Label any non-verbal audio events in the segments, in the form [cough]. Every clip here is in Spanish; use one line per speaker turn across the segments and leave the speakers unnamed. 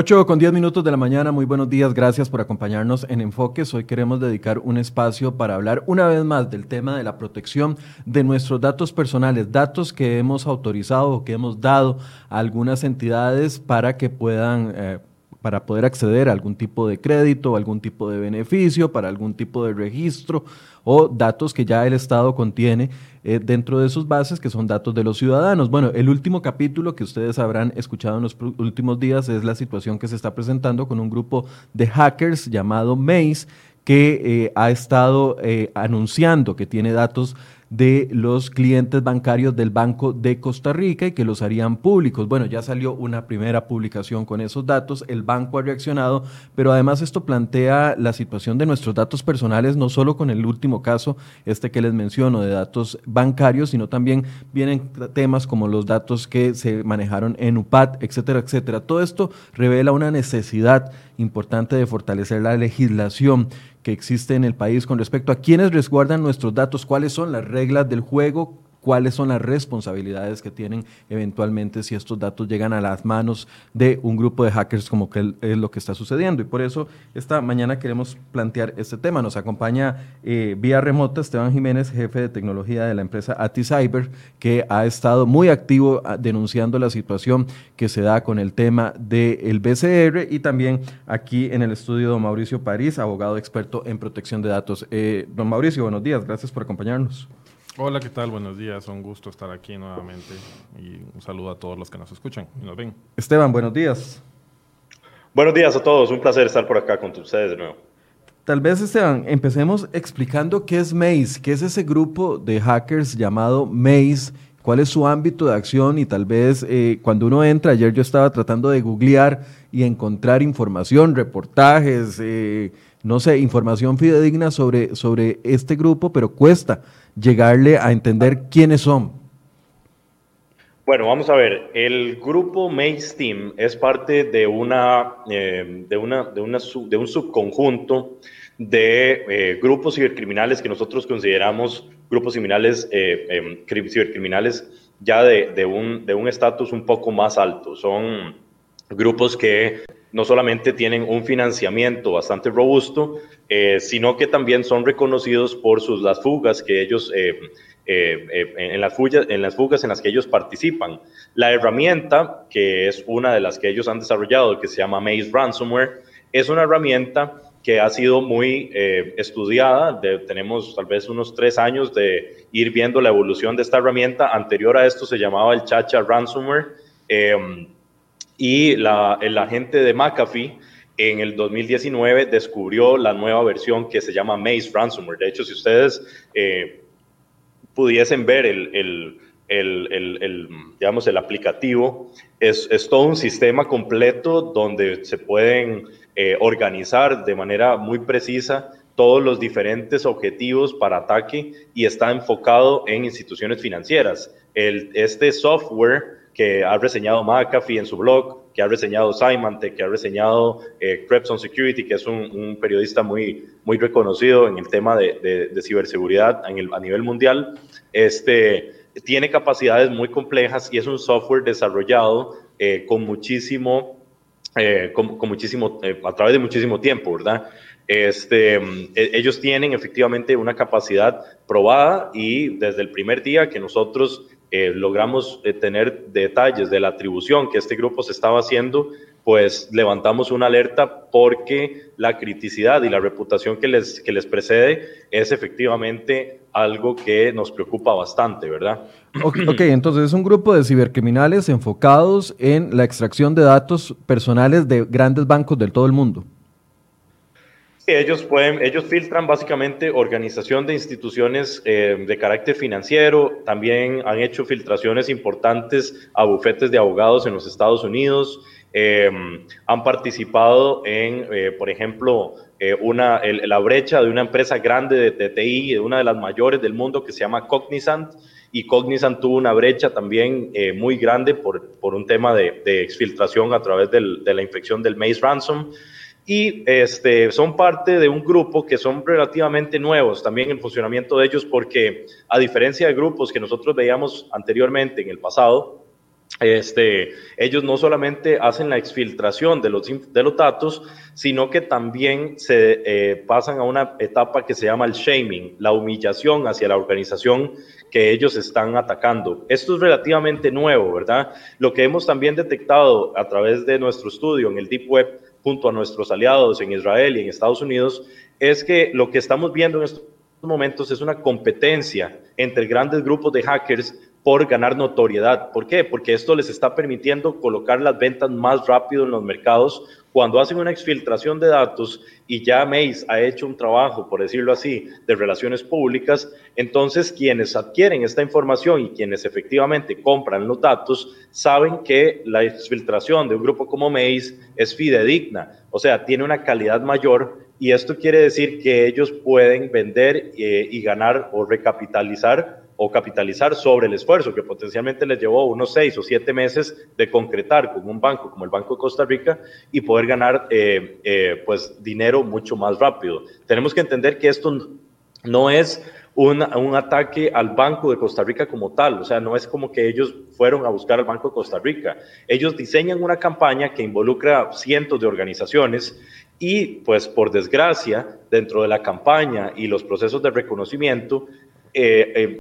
8 con 10 minutos de la mañana, muy buenos días, gracias por acompañarnos en Enfoques. Hoy queremos dedicar un espacio para hablar una vez más del tema de la protección de nuestros datos personales, datos que hemos autorizado o que hemos dado a algunas entidades para que puedan... Eh, para poder acceder a algún tipo de crédito, algún tipo de beneficio, para algún tipo de registro o datos que ya el Estado contiene eh, dentro de sus bases, que son datos de los ciudadanos. Bueno, el último capítulo que ustedes habrán escuchado en los últimos días es la situación que se está presentando con un grupo de hackers llamado Maze, que eh, ha estado eh, anunciando que tiene datos de los clientes bancarios del Banco de Costa Rica y que los harían públicos. Bueno, ya salió una primera publicación con esos datos, el banco ha reaccionado, pero además esto plantea la situación de nuestros datos personales, no solo con el último caso, este que les menciono, de datos bancarios, sino también vienen temas como los datos que se manejaron en UPAD, etcétera, etcétera. Todo esto revela una necesidad importante de fortalecer la legislación que existe en el país con respecto a quiénes resguardan nuestros datos, cuáles son las reglas del juego, cuáles son las responsabilidades que tienen eventualmente si estos datos llegan a las manos de un grupo de hackers como que es lo que está sucediendo. Y por eso esta mañana queremos plantear este tema. Nos acompaña eh, vía remota Esteban Jiménez, jefe de tecnología de la empresa AtiCyber, que ha estado muy activo ah, denunciando la situación que se da con el tema del BCR y también aquí en el estudio don Mauricio París, abogado experto en protección de datos. Eh, don Mauricio, buenos días, gracias por acompañarnos.
Hola, ¿qué tal? Buenos días, un gusto estar aquí nuevamente y un saludo a todos los que nos escuchan y nos ven.
Esteban, buenos días.
Buenos días a todos, un placer estar por acá con ustedes de nuevo.
Tal vez, Esteban, empecemos explicando qué es Maze, qué es ese grupo de hackers llamado Maze, cuál es su ámbito de acción y tal vez eh, cuando uno entra, ayer yo estaba tratando de googlear y encontrar información, reportajes, eh, no sé, información fidedigna sobre, sobre este grupo, pero cuesta llegarle a entender quiénes son?
Bueno, vamos a ver. El grupo Maze Team es parte de una, eh, de, una, de, una de, un subconjunto de eh, grupos cibercriminales que nosotros consideramos grupos criminales, eh, em, cibercriminales ya de, de un estatus un poco más alto. Son grupos que no solamente tienen un financiamiento bastante robusto, eh, sino que también son reconocidos por sus, las fugas que ellos, eh, eh, en, las fugas, en las fugas en las que ellos participan. La herramienta, que es una de las que ellos han desarrollado, que se llama Maze Ransomware, es una herramienta que ha sido muy estudiada. tenemos tal vez unos tres años de ir viendo la evolución de esta herramienta. Anterior a esto se llamaba el Chacha Ransomware y la, el agente de McAfee en el 2019 descubrió la nueva versión que se llama Maze Ransomware. De hecho, si ustedes eh, pudiesen ver el, el, el, digamos, el aplicativo, es, es, todo un sistema completo donde se pueden eh, organizar de manera muy precisa todos los diferentes objetivos para ataque y está enfocado en instituciones financieras. El, este software que ha reseñado McAfee en su blog, que ha reseñado Symantec, que ha reseñado eh, Security, que es un, periodista muy, muy reconocido en el tema de, ciberseguridad a nivel mundial, este, tiene capacidades muy complejas y es un software desarrollado eh, con muchísimo, eh, con, muchísimo eh, a través de muchísimo tiempo, ¿verdad? Este, e, ellos tienen efectivamente una capacidad probada y desde el primer día que nosotros eh, logramos eh, tener detalles de la atribución que este grupo se estaba haciendo, pues levantamos una alerta porque la criticidad y la reputación que les, que les precede es efectivamente algo que nos preocupa bastante, ¿verdad?
ok, entonces es un grupo de cibercriminales enfocados en la extracción de datos personales de grandes bancos del todo el mundo
ellos pueden, ellos filtran básicamente organización de instituciones eh, de carácter financiero, también han hecho filtraciones importantes a bufetes de abogados en los Estados Unidos, eh, han participado en, eh, por ejemplo, una, la brecha de una empresa grande de, de, TI, de una de las mayores del mundo que se llama Cognizant, y Cognizant tuvo una brecha también muy grande por, por un tema de, de exfiltración a través del, de la infección del Maze Ransom y este, son parte de un grupo que son relativamente nuevos también en funcionamiento de ellos porque a diferencia de grupos que nosotros veíamos anteriormente en el pasado, este, ellos no solamente hacen la exfiltración de los, de los datos, sino que también se eh, pasan a una etapa que se llama el shaming, la humillación hacia la organización que ellos están atacando. Esto es relativamente nuevo, ¿verdad? Lo que hemos también detectado a través de nuestro estudio en el Deep Web junto a nuestros aliados en Israel y en Estados Unidos es que lo que estamos viendo en estos momentos es una competencia entre grandes grupos de hackers por ganar notoriedad. ¿Por qué? Porque esto les está permitiendo colocar las ventas más rápido en los mercados. Cuando hacen una exfiltración de datos y ya Mace ha hecho un trabajo, por decirlo así, de relaciones públicas, entonces quienes adquieren esta información y quienes efectivamente compran los datos saben que la exfiltración de un grupo como Mace es fidedigna, o sea, tiene una calidad mayor y esto quiere decir que ellos pueden vender eh, y ganar o recapitalizar o capitalizar sobre el esfuerzo que potencialmente les llevó unos seis o siete meses de concretar con un banco como el Banco de Costa Rica y poder ganar eh, eh, pues dinero mucho más rápido. Tenemos que entender que esto no es un, un, ataque al Banco de Costa Rica como tal, o sea, no es como que ellos fueron a buscar al Banco de Costa Rica. Ellos diseñan una campaña que involucra cientos de organizaciones y pues por desgracia, dentro de la campaña y los procesos de reconocimiento, eh, eh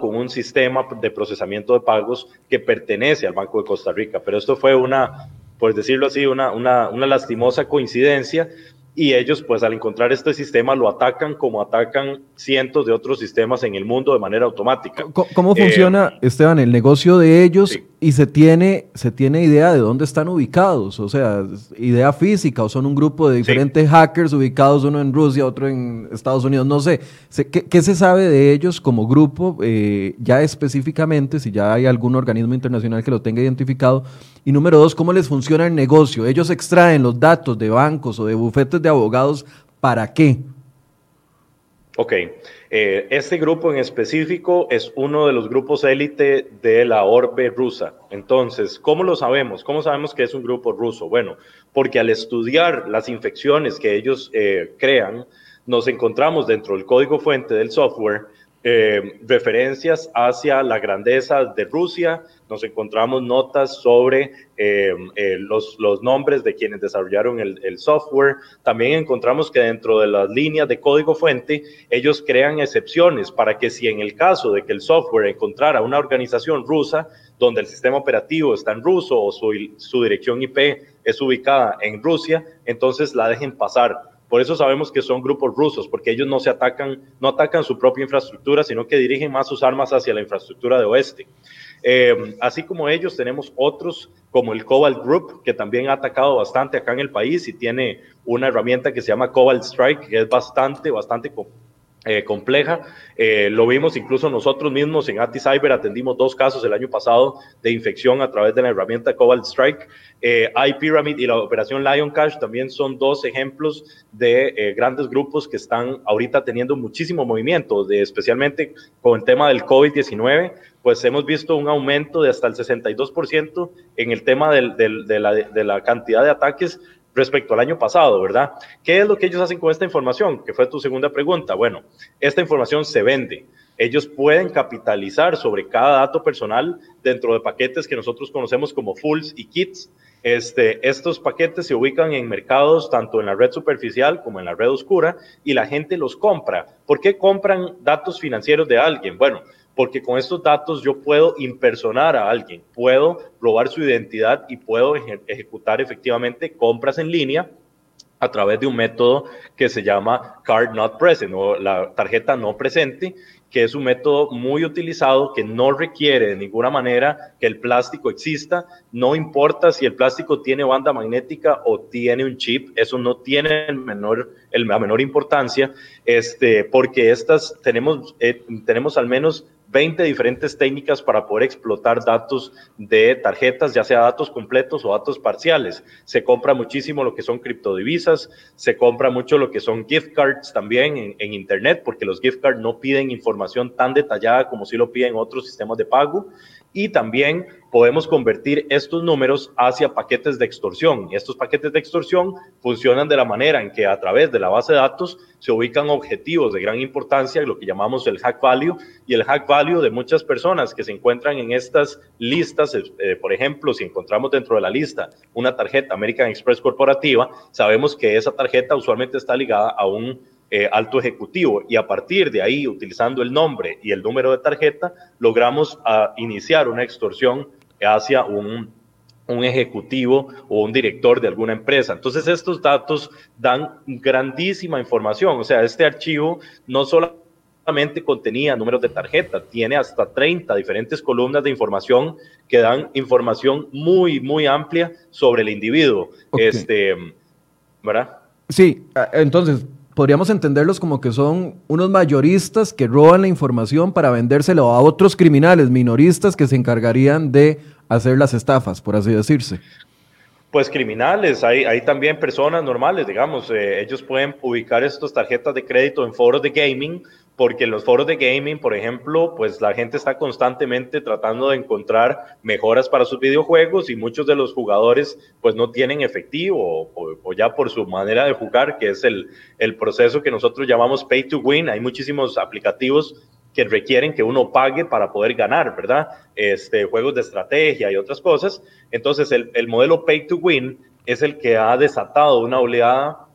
con un sistema de procesamiento de pagos que pertenece al Banco de Costa Rica. Pero esto fue una, por decirlo así, una, una, una lastimosa coincidencia y ellos pues al encontrar este sistema lo atacan como atacan cientos de otros sistemas en el mundo de manera automática.
¿Cómo, funciona, eh, Esteban, el negocio de ellos y se tiene, se tiene idea de dónde están ubicados? O sea, idea física o son un grupo de diferentes hackers ubicados uno en Rusia, otro en Estados Unidos, no sé. ¿Qué, se sabe de ellos como grupo eh, ya específicamente, si ya hay algún organismo internacional que lo tenga identificado? Y número dos, ¿cómo les funciona el negocio? Ellos extraen los datos de bancos o de bufetes de abogados, ¿para qué?
Ok, eh, este grupo en específico es uno de los grupos élite de la orbe rusa. Entonces, ¿cómo lo sabemos? ¿Cómo sabemos que es un grupo ruso? Bueno, porque al estudiar las infecciones que ellos eh, crean, nos encontramos dentro del código fuente del software eh, referencias hacia la grandeza de Rusia, nos encontramos notas sobre eh, eh, los, nombres de quienes desarrollaron el, el, software, también encontramos que dentro de las líneas de código fuente, ellos crean excepciones para que si en el caso de que el software encontrara una organización rusa, donde el sistema operativo está en ruso o su, su dirección IP es ubicada en Rusia, entonces la dejen pasar por eso sabemos que son grupos rusos, porque ellos no se atacan, no atacan su propia infraestructura, sino que dirigen más sus armas hacia la infraestructura de oeste. Eh, así como ellos, tenemos otros como el Cobalt Group, que también ha atacado bastante acá en el país y tiene una herramienta que se llama Cobalt Strike, que es bastante, bastante eh, compleja. Eh, lo vimos incluso nosotros mismos en ATI Cyber, atendimos dos casos el año pasado de infección a través de la herramienta Cobalt Strike. Eh, iPyramid y la operación Lion Cash también son dos ejemplos de eh, grandes grupos que están ahorita teniendo muchísimo movimiento, de, especialmente con el tema del COVID-19, pues hemos visto un aumento de hasta el 62% en el tema de la cantidad de ataques respecto al año pasado, ¿verdad? ¿Qué es lo que ellos hacen con esta información? Que fue tu segunda pregunta. Bueno, esta información se vende. Ellos pueden capitalizar sobre cada dato personal dentro de paquetes que nosotros conocemos como fulls y kits. Este, estos paquetes se ubican en mercados tanto en la red superficial como en la red oscura y la gente los compra. ¿Por qué compran datos financieros de alguien? Bueno, porque con estos datos yo puedo impersonar a alguien, puedo robar su identidad y puedo ejecutar efectivamente compras en línea a través de un método que se llama Card Not Present o la tarjeta no presente, que es un método muy utilizado que no requiere de ninguna manera que el plástico exista, no importa si el plástico tiene banda magnética o tiene un chip, eso no tiene el menor, el, la menor importancia, este, porque estas tenemos, eh, tenemos al menos 20 diferentes técnicas para poder explotar datos de tarjetas, ya sea datos completos o datos parciales. Se compra muchísimo lo que son criptodivisas, se compra mucho lo que son gift cards también en, Internet, porque los gift cards no piden información tan detallada como si lo piden otros sistemas de pago. Y también podemos convertir estos números hacia paquetes de extorsión. Y estos paquetes de extorsión funcionan de la manera en que a través de la base de datos se ubican objetivos de gran importancia, lo que llamamos el hack value, y el hack value de muchas personas que se encuentran en estas listas, eh, por ejemplo, si encontramos dentro de la lista una tarjeta American Express corporativa, sabemos que esa tarjeta usualmente está ligada a un eh, alto ejecutivo y a partir de ahí, utilizando el nombre y el número de tarjeta, logramos ah, iniciar una extorsión hacia un, un ejecutivo o un director de alguna empresa. Entonces estos datos dan grandísima información, o sea, este archivo no solamente contenía números de tarjeta, tiene hasta 30 diferentes columnas de información que dan información muy, muy amplia sobre el individuo. Este, ¿Verdad?
Sí, entonces podríamos entenderlos como que son unos mayoristas que roban la información para vendérselo a otros criminales minoristas que se encargarían de hacer las estafas, por así decirse.
Pues criminales, hay, hay también personas normales, digamos, eh, ellos pueden ubicar estas tarjetas de crédito en foros de gaming porque en los foros de gaming, por ejemplo, pues la gente está constantemente tratando de encontrar mejoras para sus videojuegos y muchos de los jugadores pues no tienen efectivo o, ya por su manera de jugar, que es el, el proceso que nosotros llamamos pay to win. Hay muchísimos aplicativos que requieren que uno pague para poder ganar, ¿verdad? Este, juegos de estrategia y otras cosas. Entonces, el, el modelo pay to win es el que ha desatado una oleada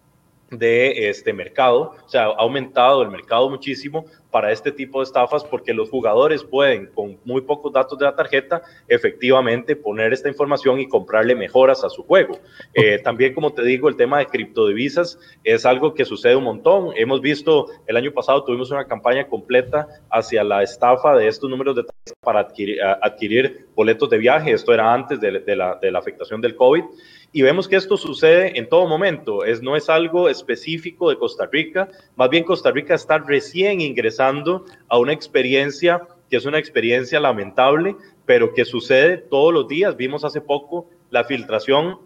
de este mercado, o sea, ha aumentado el mercado muchísimo para este tipo de estafas porque los jugadores pueden, con muy pocos datos de la tarjeta, efectivamente poner esta información y comprarle mejoras a su juego. Eh, también, como te digo, el tema de criptodivisas es algo que sucede un montón. Hemos visto, el año pasado tuvimos una campaña completa hacia la estafa de estos números de tarjeta para adquirir, adquirir boletos de viaje. Esto era antes de, de, la, de la afectación del COVID. Y vemos que esto sucede en todo momento, es, no es algo específico de Costa Rica, más bien Costa Rica está recién ingresando a una experiencia que es una experiencia lamentable, pero que sucede todos los días. Vimos hace poco la filtración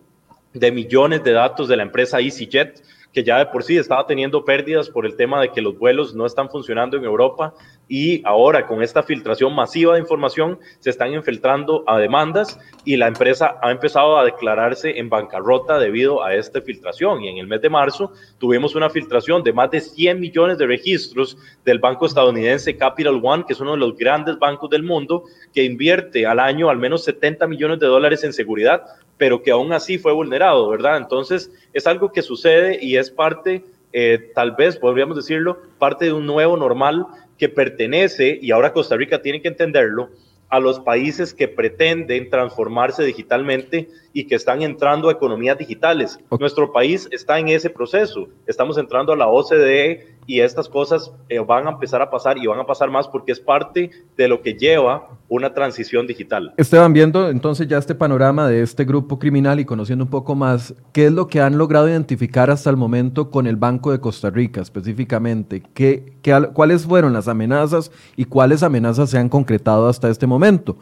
de millones de datos de la empresa EasyJet, que ya de por sí estaba teniendo pérdidas por el tema de que los vuelos no están funcionando en Europa y ahora con esta filtración masiva de información se están infiltrando a demandas y la empresa ha empezado a declararse en bancarrota debido a esta filtración. Y en el mes de marzo tuvimos una filtración de más de 100 millones de registros del banco estadounidense Capital One, que es uno de los grandes bancos del mundo, que invierte al año al menos 70 millones de dólares en seguridad pero que aún así fue vulnerado, ¿verdad? Entonces, es algo que sucede y es parte, eh, tal vez podríamos decirlo, parte de un nuevo normal que pertenece, y ahora Costa Rica tiene que entenderlo, a los países que pretenden transformarse digitalmente y que están entrando a economías digitales. Nuestro país está en ese proceso. Estamos entrando a la OCDE y estas cosas eh, van a empezar a pasar y van a pasar más porque es parte de lo que lleva una transición digital.
Esteban, viendo entonces ya este panorama de este grupo criminal y conociendo un poco más, ¿qué es lo que han logrado identificar hasta el momento con el Banco de Costa Rica específicamente? ¿Qué, qué, ¿Cuáles fueron las amenazas y cuáles amenazas se han concretado hasta este momento?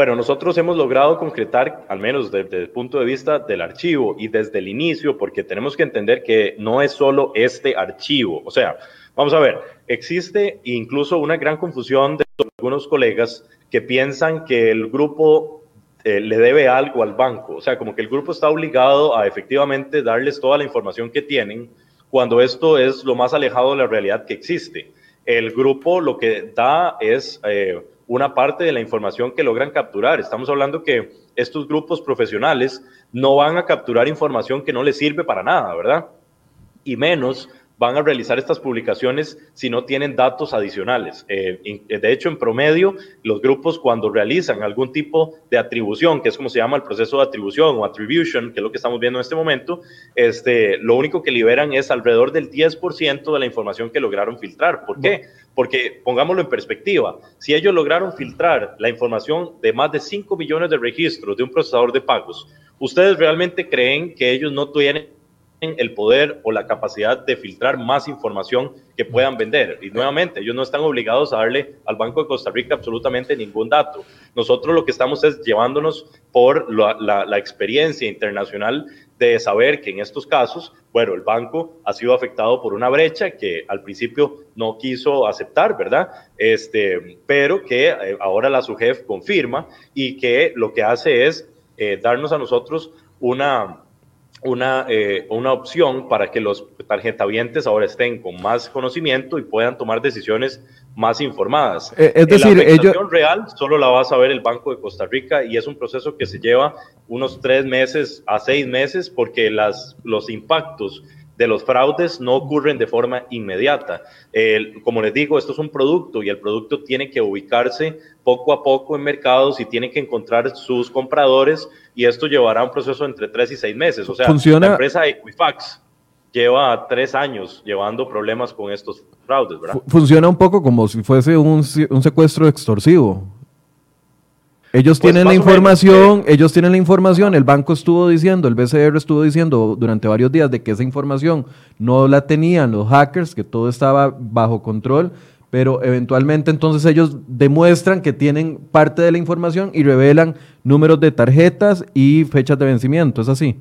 Bueno, nosotros hemos logrado concretar, al menos desde el punto de vista del archivo y desde el inicio, porque tenemos que entender que no es solo este archivo. O sea, vamos a ver, existe incluso una gran confusión de algunos colegas que piensan que el grupo eh, le debe algo al banco. O sea, como que el grupo está obligado a efectivamente darles toda la información que tienen, cuando esto es lo más alejado de la realidad que existe. El grupo lo que da es... Eh, una parte de la información que logran capturar. Estamos hablando que estos grupos profesionales no van a capturar información que no les sirve para nada, ¿verdad? Y menos van a realizar estas publicaciones si no tienen datos adicionales. Eh, de hecho, en promedio, los grupos cuando realizan algún tipo de atribución, que es como se llama el proceso de atribución o attribution, que es lo que estamos viendo en este momento, este, lo único que liberan es alrededor del 10% de la información que lograron filtrar. ¿Por qué? Porque, pongámoslo en perspectiva, si ellos lograron filtrar la información de más de 5 millones de registros de un procesador de pagos, ¿ustedes realmente creen que ellos no tienen el poder o la capacidad de filtrar más información que puedan vender. Y nuevamente, ellos no están obligados a darle al Banco de Costa Rica absolutamente ningún dato. Nosotros lo que estamos es llevándonos por la, experiencia internacional de saber que en estos casos, bueno, el banco ha sido afectado por una brecha que al principio no quiso aceptar, ¿verdad? Este, pero que eh, ahora la SUGEF confirma y que lo que hace es eh, darnos a nosotros una, una, eh, una opción para que los tarjetavientes ahora estén con más conocimiento y puedan tomar decisiones más informadas.
Eh, es decir,
la afectación real solo la va a saber el Banco de Costa Rica y es un proceso que se lleva unos tres meses a seis meses porque las, los impactos de los fraudes no ocurren de forma inmediata. como les digo, esto es un producto y el producto tiene que ubicarse poco a poco en mercados y tiene que encontrar sus compradores y esto llevará un proceso entre tres y seis meses. O sea,
¿Funciona?
la empresa Equifax lleva tres años llevando problemas con estos fraudes, ¿verdad?
Funciona un poco como si fuese un, un secuestro extorsivo. Ellos pues tienen la información, ellos tienen la información, el banco estuvo diciendo, el BCR estuvo diciendo durante varios días de que esa información no la tenían los hackers, que todo estaba bajo control, pero eventualmente entonces ellos demuestran que tienen parte de la información y revelan números de tarjetas y fechas de vencimiento, ¿es así?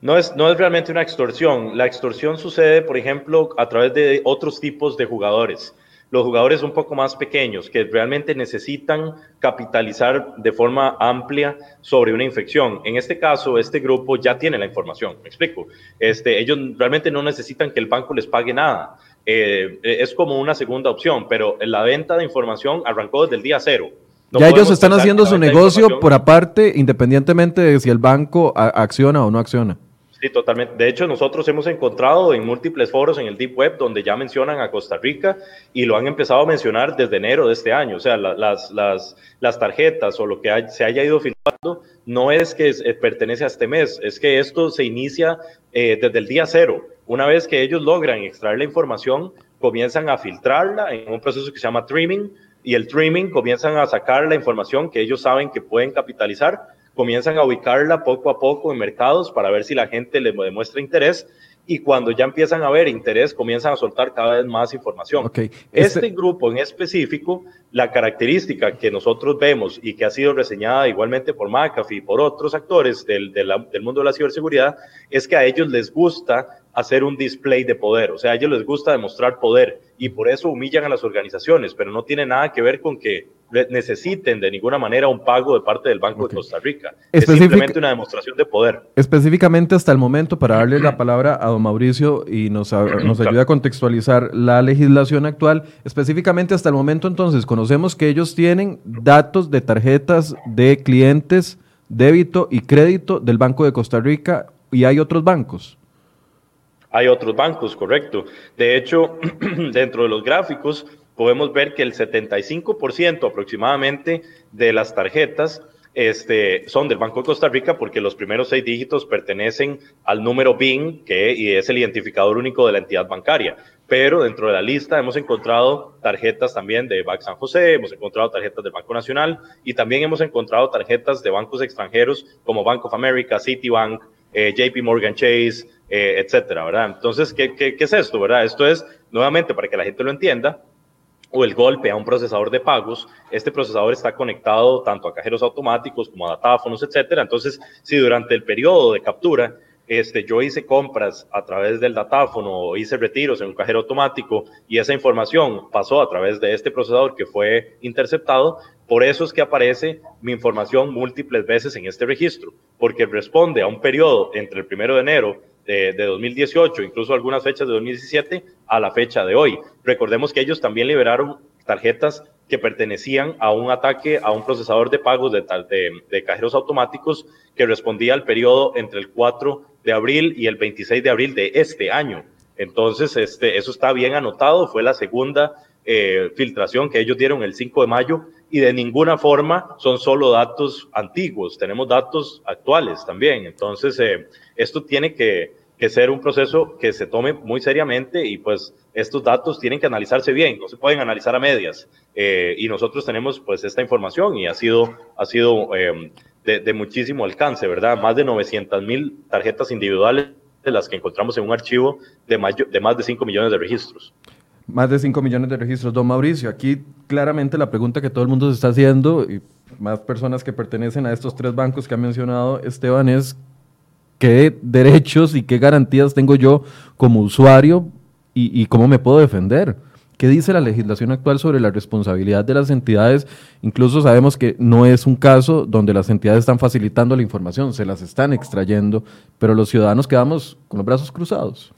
No es, no es realmente una extorsión. La extorsión sucede, por ejemplo, a través de otros tipos de jugadores. Los jugadores un poco más pequeños que realmente necesitan capitalizar de forma amplia sobre una infección. En este caso, este grupo ya tiene la información. Me explico. Este, ellos realmente no necesitan que el banco les pague nada. Eh, es como una segunda opción, pero la venta de información arrancó desde el día cero.
ya ellos están haciendo su negocio por aparte, independientemente de si el banco acciona o no acciona.
Sí, totalmente. De hecho, nosotros hemos encontrado en múltiples foros en el Deep Web donde ya mencionan a Costa Rica y lo han empezado a mencionar desde enero de este año. O sea, las, las, las, tarjetas o lo que se haya ido filtrando no es que eh, pertenece a este mes, es que esto se inicia eh, desde el día cero. Una vez que ellos logran extraer la información, comienzan a filtrarla en un proceso que se llama trimming y el trimming comienzan a sacar la información que ellos saben que pueden capitalizar comienzan a ubicarla poco a poco en mercados para ver si la gente le demuestra interés y cuando ya empiezan a ver interés, comienzan a soltar cada vez más información. Este, este... grupo en específico, la característica que nosotros vemos y que ha sido reseñada igualmente por McAfee y por otros actores del, del, del mundo de la ciberseguridad, es que a ellos les gusta hacer un display de poder, o sea, a ellos les gusta demostrar poder y por eso humillan a las organizaciones, pero no tiene nada que ver con que necesiten de ninguna manera un pago de parte del Banco de Costa Rica. Es simplemente una demostración de poder.
Específicamente hasta el momento, para darle la [clears throat] palabra a don Mauricio y nos, [clears throat] nos ayude a contextualizar la legislación actual, específicamente hasta el momento entonces conocemos que ellos tienen datos de tarjetas de clientes, débito y crédito del Banco de Costa Rica y hay otros bancos.
Hay otros bancos, correcto. De hecho, [clears throat] dentro de los gráficos, podemos ver que el 75% aproximadamente de las tarjetas este, son del Banco de Costa Rica porque los primeros seis dígitos pertenecen al número BIN, que es el identificador único de la entidad bancaria. Pero dentro de la lista hemos encontrado tarjetas también de Banco San José, hemos encontrado tarjetas del Banco Nacional y también hemos encontrado tarjetas de bancos extranjeros como Bank of America, Citibank, eh, JP Morgan Chase, eh, etcétera, ¿verdad? Entonces, ¿qué, ¿qué, qué es esto, verdad? Esto es, nuevamente, para que la gente lo entienda, o el golpe a un procesador de pagos, este procesador está conectado tanto a cajeros automáticos como a datáfonos, etcétera. Entonces, si durante el periodo de captura este, yo hice compras a través del datáfono o hice retiros en un cajero automático y esa información pasó a través de este procesador que fue interceptado, por eso es que aparece mi información múltiples veces en este registro, porque responde a un periodo entre el primero de enero de, 2018, incluso algunas fechas de 2017, a la fecha de hoy. Recordemos que ellos también liberaron tarjetas que pertenecían a un ataque a un procesador de pagos de, de, cajeros automáticos que respondía al periodo entre el 4 de abril y el 26 de abril de este año. Entonces, este, eso está bien anotado, fue la segunda eh, filtración que ellos dieron el 5 de mayo y de ninguna forma son solo datos antiguos, tenemos datos actuales también. Entonces, eh, esto tiene que, ser un proceso que se tome muy seriamente y pues estos datos tienen que analizarse bien, no se pueden analizar a medias. Eh, y nosotros tenemos pues esta información y ha sido, ha sido em, de, muchísimo alcance, ¿verdad? Más de 900 mil tarjetas individuales de las que encontramos en un archivo de, de más de 5 millones de registros.
Más de 5 millones de registros. Don Mauricio, aquí claramente la pregunta que todo el mundo se está haciendo, y más personas que pertenecen a estos tres bancos que ha mencionado Esteban, es qué derechos y qué garantías tengo yo como usuario y, cómo me puedo defender. ¿Qué dice la legislación actual sobre la responsabilidad de las entidades? Incluso sabemos que no es un caso donde las entidades están facilitando la información, se las están extrayendo, pero los ciudadanos quedamos con los brazos cruzados.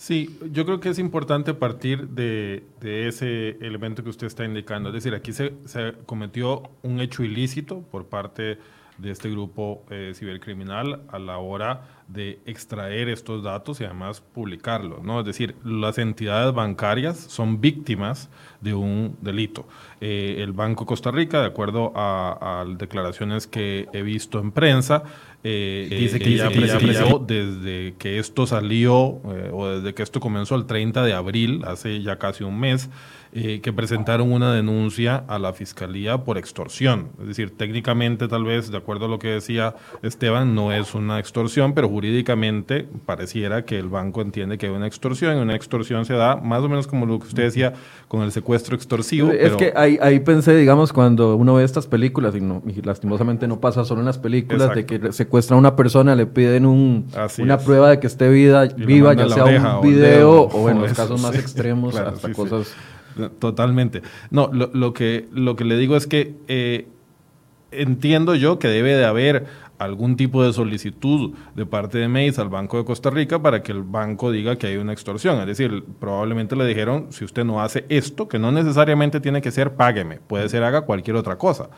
Sí, yo creo que es importante partir de, ese elemento que usted está indicando. Es decir, aquí se, se cometió un hecho ilícito por parte de este grupo eh, cibercriminal a la hora de extraer estos datos y además publicarlos. ¿no? Es decir, las entidades bancarias son víctimas de un delito. Eh, el Banco Costa Rica, de acuerdo a, declaraciones que he visto en prensa, eh, dice que ya, desde que esto salió o desde que esto comenzó el 30 de abril, hace ya casi un mes, eh, que presentaron una denuncia a la fiscalía por extorsión. Es decir, técnicamente tal vez, de acuerdo a lo que decía Esteban, no es una extorsión, pero jurídicamente pareciera que el banco entiende que hay una extorsión y una extorsión se da más o menos como lo que usted decía con el secuestro extorsivo.
Es que ahí, ahí, pensé, digamos, cuando uno ve estas películas, y, no, lastimosamente no pasa solo en las películas, de que secuestran a una persona, le piden un, una prueba de que esté vida, viva, ya sea un video o, en los casos más extremos, hasta cosas...
Totalmente. No, lo, lo, que, lo que le digo es que eh, entiendo yo que debe de haber algún tipo de solicitud de parte de MEIS al Banco de Costa Rica para que el banco diga que hay una extorsión. Es decir, probablemente le dijeron, si usted no hace esto, que no necesariamente tiene que ser págueme, puede ser haga cualquier otra cosa.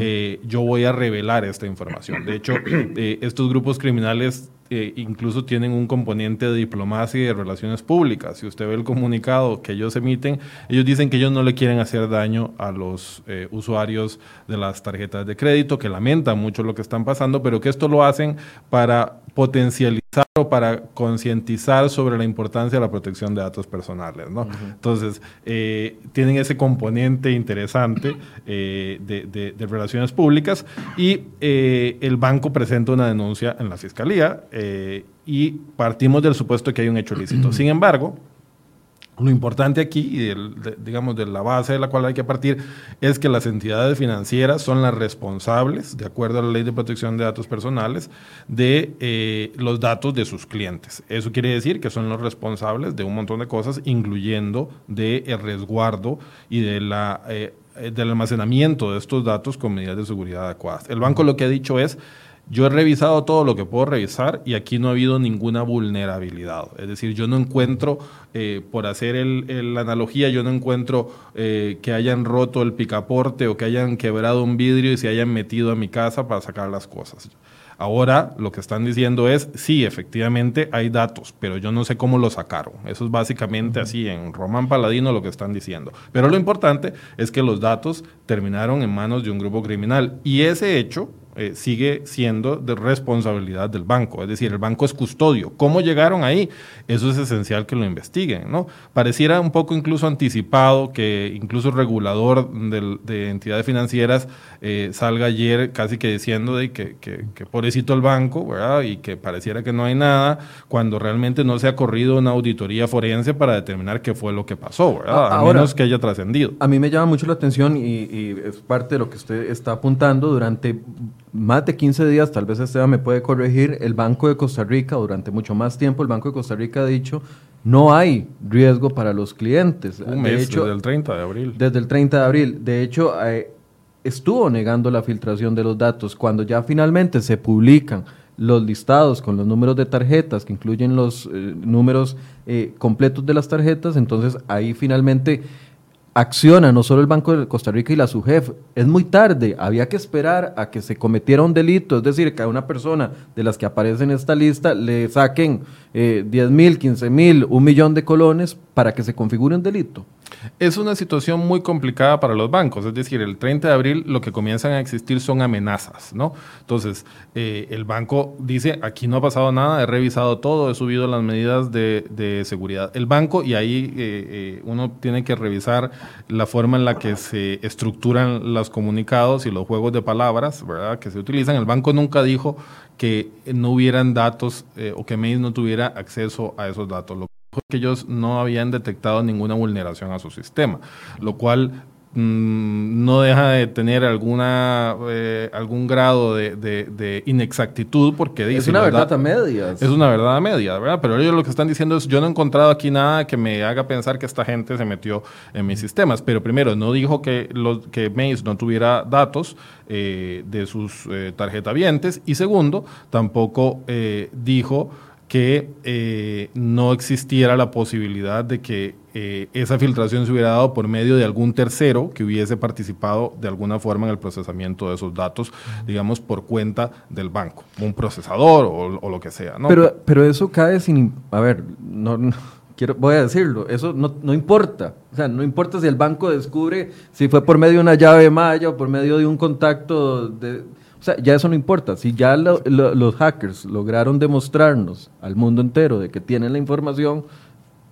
Eh, yo voy a revelar esta información. De hecho, [clears throat] eh, estos grupos criminales eh, incluso tienen un componente de diplomacia y de relaciones públicas. Si usted ve el comunicado que ellos emiten, ellos dicen que ellos no le quieren hacer daño a los eh, usuarios de las tarjetas de crédito, que lamentan mucho lo que están pasando, pero que esto lo hacen para potencializar o para concientizar sobre la importancia de la protección de datos personales. ¿no? Entonces, eh, tienen ese componente interesante de, de, relaciones públicas y el banco presenta una denuncia en la fiscalía eh, y partimos del supuesto que hay un hecho ilícito. [clears throat] Sin embargo, lo importante aquí, y digamos de la base de la cual hay que partir, es que las entidades financieras son las responsables, de acuerdo a la ley de protección de datos personales, de eh, los datos de sus clientes. Eso quiere decir que son los responsables de un montón de cosas, incluyendo del el resguardo y de la, eh, del almacenamiento de estos datos con medidas de seguridad adecuadas. El banco lo que ha dicho es yo he revisado todo lo que puedo revisar y aquí no ha habido ninguna vulnerabilidad. Es decir, yo no encuentro, eh, por hacer la analogía, yo no encuentro eh, que hayan roto el picaporte o que hayan quebrado un vidrio y se hayan metido a mi casa para sacar las cosas. Ahora lo que están diciendo es, sí, efectivamente hay datos, pero yo no sé cómo lo sacaron. Eso es básicamente así en Román Paladino lo que están diciendo. Pero lo importante es que los datos terminaron en manos de un grupo criminal y ese hecho eh, sigue siendo de responsabilidad del banco, es decir, el banco es custodio. ¿Cómo llegaron ahí? Eso es esencial que lo investiguen, ¿no? Pareciera un poco incluso anticipado que incluso el regulador de, entidades financieras eh, salga ayer casi que diciendo de que, que, pobrecito el banco, ¿verdad? Y que pareciera que no hay nada, cuando realmente no se ha corrido una auditoría forense para determinar qué fue lo que pasó, ¿verdad? A menos que haya trascendido.
A mí me llama mucho la atención y, y es parte de lo que usted está apuntando durante más de 15 días, tal vez Esteban me puede corregir, el Banco de Costa Rica, durante mucho más tiempo, el Banco de Costa Rica ha dicho, no hay riesgo para los clientes.
Un mes, desde el 30 de abril.
Desde el 30 de abril. De hecho, eh, estuvo negando la filtración de los datos. Cuando ya finalmente se publican los listados con los números de tarjetas, que incluyen los eh, números eh, completos de las tarjetas, entonces ahí finalmente acciona no solo el Banco de Costa Rica y la SUGEF. Es muy tarde, había que esperar a que se cometiera un delito, es decir, que a una persona de las que aparece en esta lista le saquen eh, 10 mil, 15 mil, un millón de colones para que se configure un delito.
Es una situación muy complicada para los bancos, es decir, el 30 de abril lo que comienzan a existir son amenazas, ¿no? Entonces, eh, el banco dice, aquí no ha pasado nada, he revisado todo, he subido las medidas de, seguridad. El banco, y ahí eh, eh, uno tiene que revisar la forma en la que se estructuran los comunicados y los juegos de palabras, ¿verdad?, que se utilizan. El banco nunca dijo que no hubieran datos o que Mace no tuviera acceso a esos datos que ellos no habían detectado ninguna vulneración a su sistema, lo cual no deja de tener alguna eh, algún grado de, inexactitud porque
dice... Es una verdad, a medias.
Es una verdad a medias, ¿verdad? Pero ellos lo que están diciendo es, yo no he encontrado aquí nada que me haga pensar que esta gente se metió en mis sistemas. Pero primero, no dijo que, los, que Maze no tuviera datos eh, de sus eh, tarjetavientes. Y segundo, tampoco eh, dijo que eh, no existiera la posibilidad de que eh, esa filtración se hubiera dado por medio de algún tercero que hubiese participado de alguna forma en el procesamiento de esos datos, digamos, por cuenta del banco, un procesador o, lo que sea. ¿no?
Pero, pero eso cae sin... A ver, no, quiero, voy a decirlo, eso no, no, importa. O sea, no importa si el banco descubre si fue por medio de una llave maya o por medio de un contacto de o sea, ya eso no importa. Si ya los hackers lograron demostrarnos al mundo entero de que tienen la información,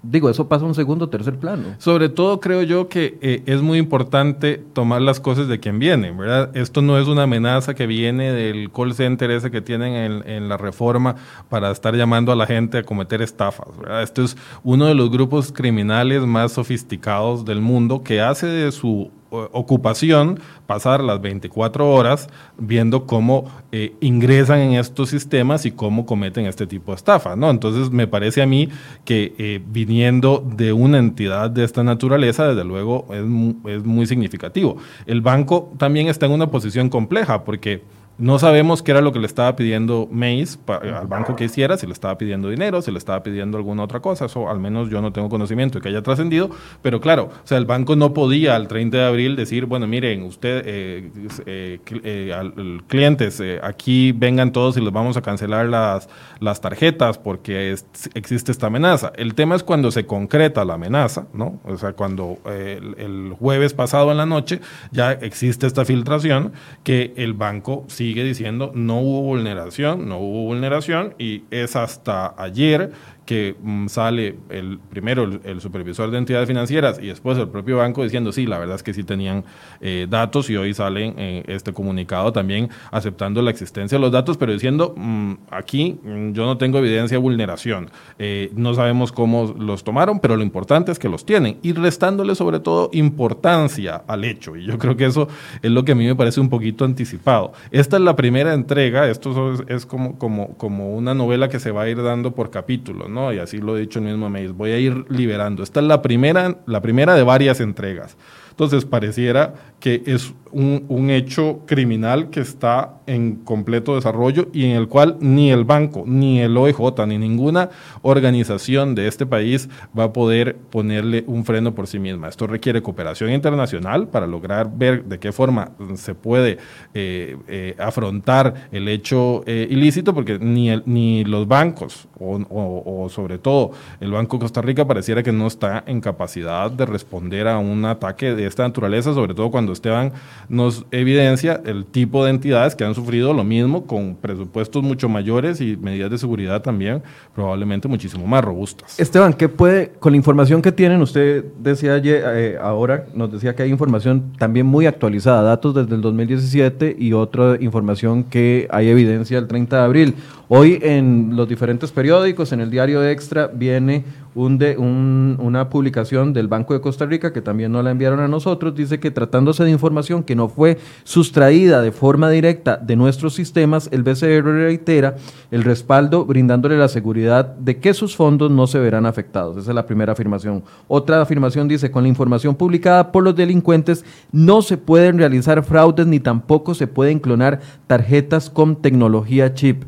digo, eso pasa a un segundo o tercer plano.
Sobre todo creo yo que eh, es muy importante tomar las cosas de quien viene, ¿verdad? Esto no es una amenaza que viene del call center ese que tienen en, en la reforma para estar llamando a la gente a cometer estafas, ¿verdad? Esto es uno de los grupos criminales más sofisticados del mundo que hace de su ocupación pasar las 24 horas viendo cómo eh, ingresan en estos sistemas y cómo cometen este tipo de estafa, ¿no? Entonces me parece a mí que eh, viniendo de una entidad de esta naturaleza, desde luego es, es muy significativo. El banco también está en una posición compleja porque no sabemos qué era lo que le estaba pidiendo Mace al banco que hiciera, si le estaba pidiendo dinero, si le estaba pidiendo alguna otra cosa, eso al menos yo no tengo conocimiento de que haya trascendido, pero claro, o sea, el banco no podía al 30 de abril decir, bueno, miren, usted, eh, eh, eh clientes, eh, aquí vengan todos y les vamos a cancelar las, las tarjetas porque existe esta amenaza. El tema es cuando se concreta la amenaza, ¿no? O sea, cuando el, jueves pasado en la noche ya existe esta filtración que el banco sigue diciendo no hubo vulneración, no hubo vulneración y es hasta ayer que mm, sale el primero el, supervisor de entidades financieras y después el propio banco diciendo sí, la verdad es que sí tenían eh, datos y hoy salen eh, este comunicado también aceptando la existencia de los datos, pero diciendo mm, aquí mm, yo no tengo evidencia de vulneración, eh, no sabemos cómo los tomaron, pero lo importante es que los tienen y restándole sobre todo importancia al hecho y yo creo que eso es lo que a mí me parece un poquito anticipado. Esta es la primera entrega, esto es, es como, como, como una novela que se va a ir dando por capítulos. ¿No? Y así lo he dicho el mismo Mace, voy a ir liberando. Esta es la primera, la primera de varias entregas. Entonces pareciera que es un, un, hecho criminal que está en completo desarrollo y en el cual ni el banco, ni el OIJ, ni ninguna organización de este país va a poder ponerle un freno por sí misma. Esto requiere cooperación internacional para lograr ver de qué forma se puede eh, eh, afrontar el hecho eh, ilícito, porque ni, el, ni los bancos, o, o, sobre todo el Banco de Costa Rica, pareciera que no está en capacidad de responder a un ataque de esta naturaleza, sobre todo cuando Esteban nos evidencia el tipo de entidades que han sufrido lo mismo con presupuestos mucho mayores y medidas de seguridad también probablemente muchísimo más robustas.
Esteban, ¿qué puede, con la información que tienen, usted decía eh, ahora, nos decía que hay información también muy actualizada, datos desde el 2017 y otra información que hay evidencia el 30 de abril. Hoy en los diferentes periódicos, en el diario Extra, viene un una publicación del Banco de Costa Rica, que también nos la enviaron a nosotros, dice que tratándose de información que no fue sustraída de forma directa de nuestros sistemas, el BCR reitera el respaldo brindándole la seguridad de que sus fondos no se verán afectados. Esa es la primera afirmación. Otra afirmación dice, con la información publicada por los delincuentes no se pueden realizar fraudes ni tampoco se pueden clonar tarjetas con tecnología chip.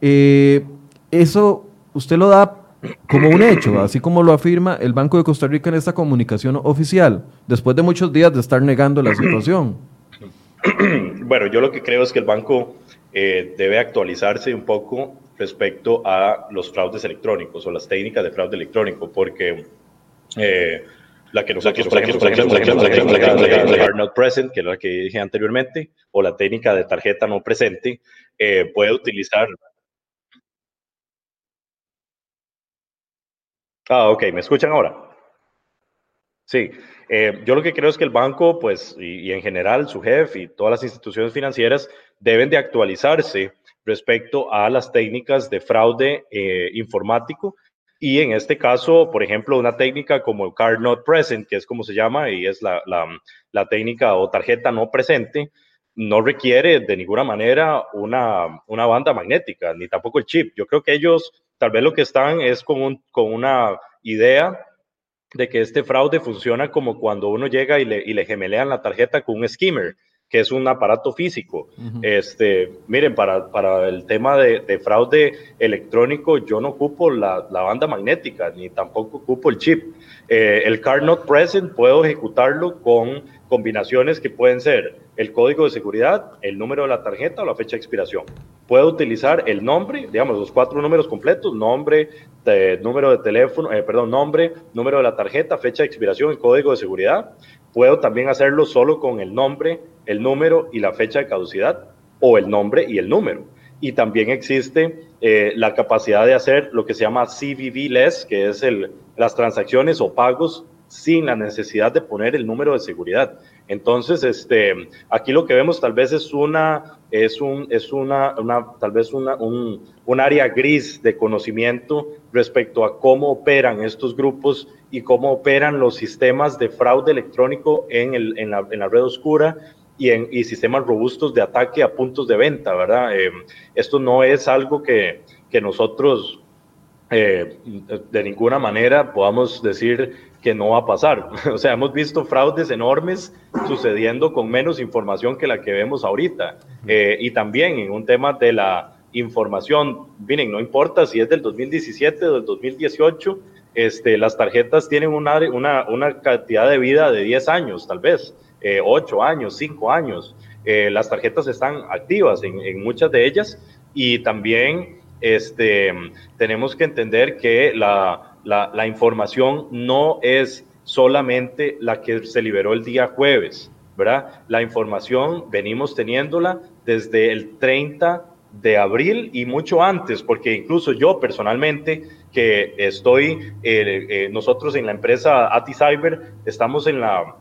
Eh, eso usted lo da como un hecho, así como lo afirma el Banco de Costa Rica en esta comunicación oficial, después de muchos días de estar negando la situación. [clears throat]
Bueno, yo lo que creo es que el banco eh, debe actualizarse un poco respecto a los fraudes electrónicos o las técnicas de fraude electrónico, porque eh, la que nosotros not present, que es la que dije anteriormente, o la técnica de tarjeta no presente, puede utilizar Ah, ok, ¿me escuchan ahora? Sí, eh, yo lo que creo es que el banco, pues, y, en general su jefe y todas las instituciones financieras deben de actualizarse respecto a las técnicas de fraude eh, informático Y en este caso, por ejemplo, una técnica como el card not present, que es como se llama, y es la, la, técnica o tarjeta no presente, no requiere de ninguna manera una, una, banda magnética, ni tampoco el chip. Yo creo que ellos tal vez lo que están es con, un, con una idea de que este fraude funciona como cuando uno llega y le, y le gemelean la tarjeta con un skimmer que es un aparato físico. este, miren, para, para el tema de, de, fraude electrónico, yo no ocupo la, la, banda magnética, ni tampoco ocupo el chip. Eh, el card not present puedo ejecutarlo con combinaciones que pueden ser el código de seguridad, el número de la tarjeta o la fecha de expiración. Puedo utilizar el nombre, digamos, los cuatro números completos, nombre, número de teléfono, eh, perdón, nombre, número de la tarjeta, fecha de expiración y código de seguridad. Puedo también hacerlo solo con el nombre, el número y la fecha de caducidad o el nombre y el número. Y también existe eh, la capacidad de hacer lo que se llama CVV-less, que es el, las transacciones o pagos sin la necesidad de poner el número de seguridad. Entonces, este, aquí lo que vemos tal vez es una, es un, es una, una tal vez una, un, un, área gris de conocimiento respecto a cómo operan estos grupos y cómo operan los sistemas de fraude electrónico en, el, en, la, en la red oscura y, en, y sistemas robustos de ataque a puntos de venta, ¿verdad? Eh, esto no es algo que, que nosotros eh, de ninguna manera podamos decir que no va a pasar. [laughs] O sea, hemos visto fraudes enormes sucediendo con menos información que la que vemos ahorita. Eh, y también en un tema de la información, miren, no importa si es del 2017 o del 2018, este, las tarjetas tienen una, una, una cantidad de vida de 10 años, tal vez, eh, 8 años, 5 años. Eh, las tarjetas están activas en, en, muchas de ellas y también este, tenemos que entender que la, la, información no es solamente la que se liberó el día jueves, ¿verdad? La información venimos teniéndola desde el 30 de abril y mucho antes, porque incluso yo personalmente, que estoy, eh, eh, nosotros en la empresa AtiCyber, estamos en, la,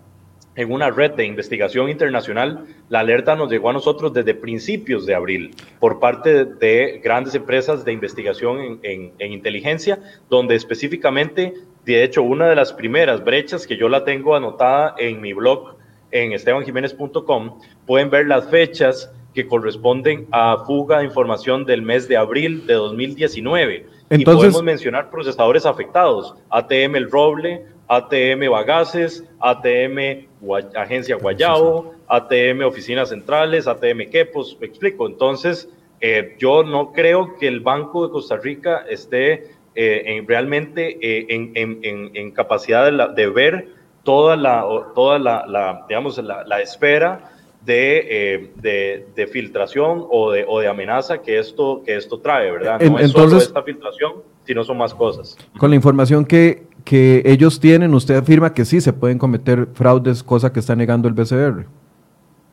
en una red de investigación internacional, la alerta nos llegó a nosotros desde principios de abril por parte de grandes empresas de investigación en, en inteligencia, donde específicamente, de hecho, una de las primeras brechas que yo la tengo anotada en mi blog en estebanjiménez.com, pueden ver las fechas que corresponden a fuga de información del mes de abril de 2019. Entonces, y podemos mencionar procesadores afectados, ATM El Roble, ATM Bagaces, ATM Agencia Guayao, ATM Oficinas Centrales, ATM Quepos, me explico. Entonces, eh, yo no creo que el Banco de Costa Rica esté eh, en, realmente eh, en, en, en, capacidad de, de, ver toda la, toda la, la digamos, la, la esfera eh, de, de, filtración o de, o de amenaza que esto, que esto trae, ¿verdad? No es solo esta filtración, sino son más cosas.
Con la información que, que ellos tienen, usted afirma que sí se pueden cometer fraudes, cosa que está negando el BCR.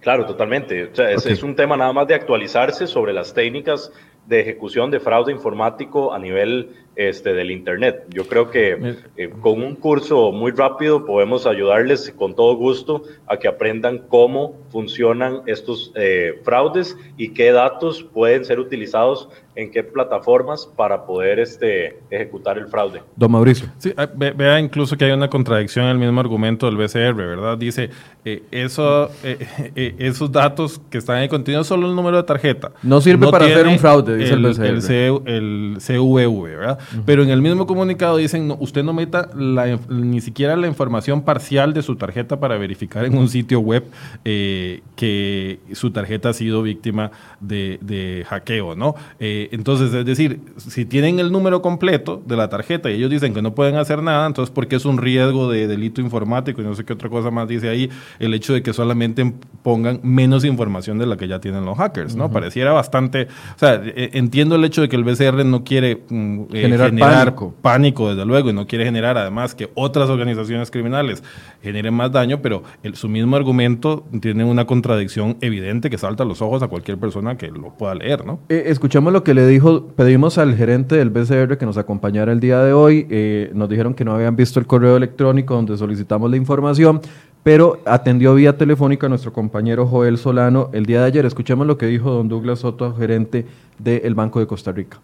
Claro, totalmente. O sea, es, es, un tema nada más de actualizarse sobre las técnicas de ejecución de fraude informático a nivel este, del Internet. Yo creo que eh, con un curso muy rápido podemos ayudarles con todo gusto a que aprendan cómo funcionan estos eh, fraudes y qué datos pueden ser utilizados en qué plataformas para poder este, ejecutar el fraude.
Don Mauricio.
Sí, ah, vea incluso que hay una contradicción en el mismo argumento del BCR, ¿verdad? Dice, eh, eso, [laughs] esos datos que están ahí contenidos solo el número de tarjeta.
No sirve para hacer un fraude, dice el,
el BCR. El, CVV, ¿verdad? Pero en el mismo comunicado dicen, no, usted no meta la, ni siquiera la información parcial de su tarjeta para verificar en un sitio web eh, que su tarjeta ha sido víctima de, de hackeo, ¿no? Eh, entonces, es decir, si tienen el número completo de la tarjeta y ellos dicen que no pueden hacer nada, entonces, ¿por qué es un riesgo de delito informático? Y no sé qué otra cosa más dice ahí, el hecho de que solamente pongan menos información de la que ya tienen los hackers, ¿no? Pareciera bastante, o sea, e, entiendo el hecho de que el BCR no quiere mm,
eh, generar, pánico.
pánico. desde luego, y no quiere generar además que otras organizaciones criminales generen más daño, pero el, su mismo argumento tiene una contradicción evidente que salta a los ojos a cualquier persona que lo pueda leer, ¿no?
Eh, escuchamos lo que le dijo, pedimos al gerente del BCR que nos acompañara el día de hoy, eh, nos dijeron que no habían visto el correo electrónico donde solicitamos la información, pero atendió vía telefónica a nuestro compañero Joel Solano el día de ayer. Escuchemos lo que dijo don Douglas Soto, gerente del Banco de Costa Rica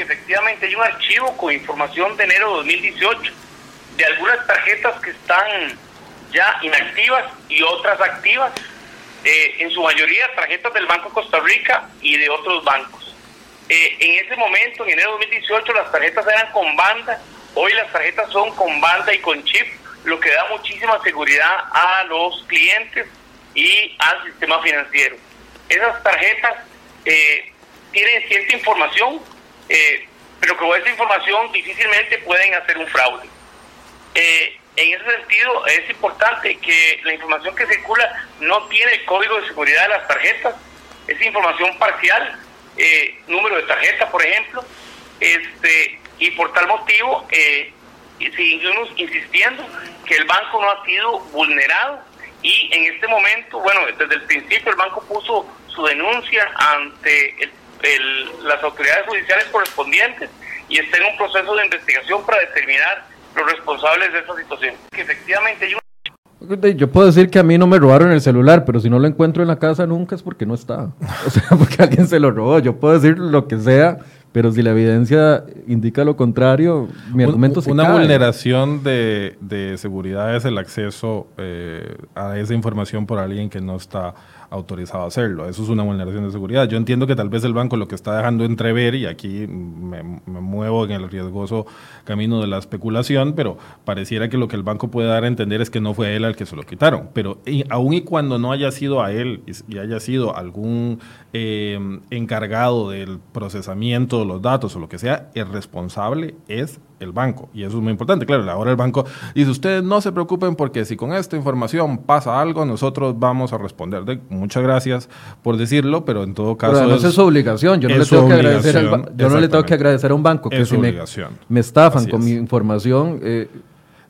que efectivamente hay un archivo con información de enero de 2018 de algunas tarjetas que están ya inactivas y otras activas, eh, en su mayoría tarjetas del Banco Costa Rica y de otros bancos. Eh, en ese momento, en enero de 2018, las tarjetas eran con banda, hoy las tarjetas son con banda y con chip, lo que da muchísima seguridad a los clientes y al sistema financiero. Esas tarjetas eh, tienen cierta información, pero con esa información difícilmente pueden hacer un fraude. Eh, en ese sentido, es importante que la información que circula no tiene el código de seguridad de las tarjetas, es información parcial, eh, número de tarjeta, por ejemplo, este y por tal motivo eh, seguimos insistiendo que el banco no ha sido vulnerado. Y en este momento, bueno, desde el principio el banco puso su denuncia ante las autoridades judiciales correspondientes y está en un proceso de investigación para determinar los responsables de esta situación. Que efectivamente
Yo puedo decir que a mí no me robaron el celular, pero si no lo encuentro en la casa nunca es porque no está. O sea, [laughs] porque alguien se lo robó. Yo puedo decir lo que sea, pero si la evidencia indica lo contrario, mi argumento se
Una vulneración de, de, seguridad es el acceso eh, a esa información por alguien que no está autorizado a hacerlo. Eso es una vulneración de seguridad. Yo entiendo que tal vez el banco lo que está dejando entrever, y aquí me, muevo en el riesgoso camino de la especulación, pero pareciera que lo que el banco puede dar a entender es que no fue él al que se lo quitaron. Pero y, aun y cuando no haya sido a él y, haya sido algún eh, encargado del procesamiento de los datos o lo que sea, el responsable es el banco. Y eso es muy importante. Claro, ahora el banco dice, ustedes no se preocupen porque si con esta información pasa algo, nosotros vamos a responder. De, muchas gracias por decirlo, pero en todo caso...
Pero es, su obligación. Yo no, le tengo, que agradecer, yo no le tengo que agradecer a un banco que si me, me, estafan con mi información... Eh,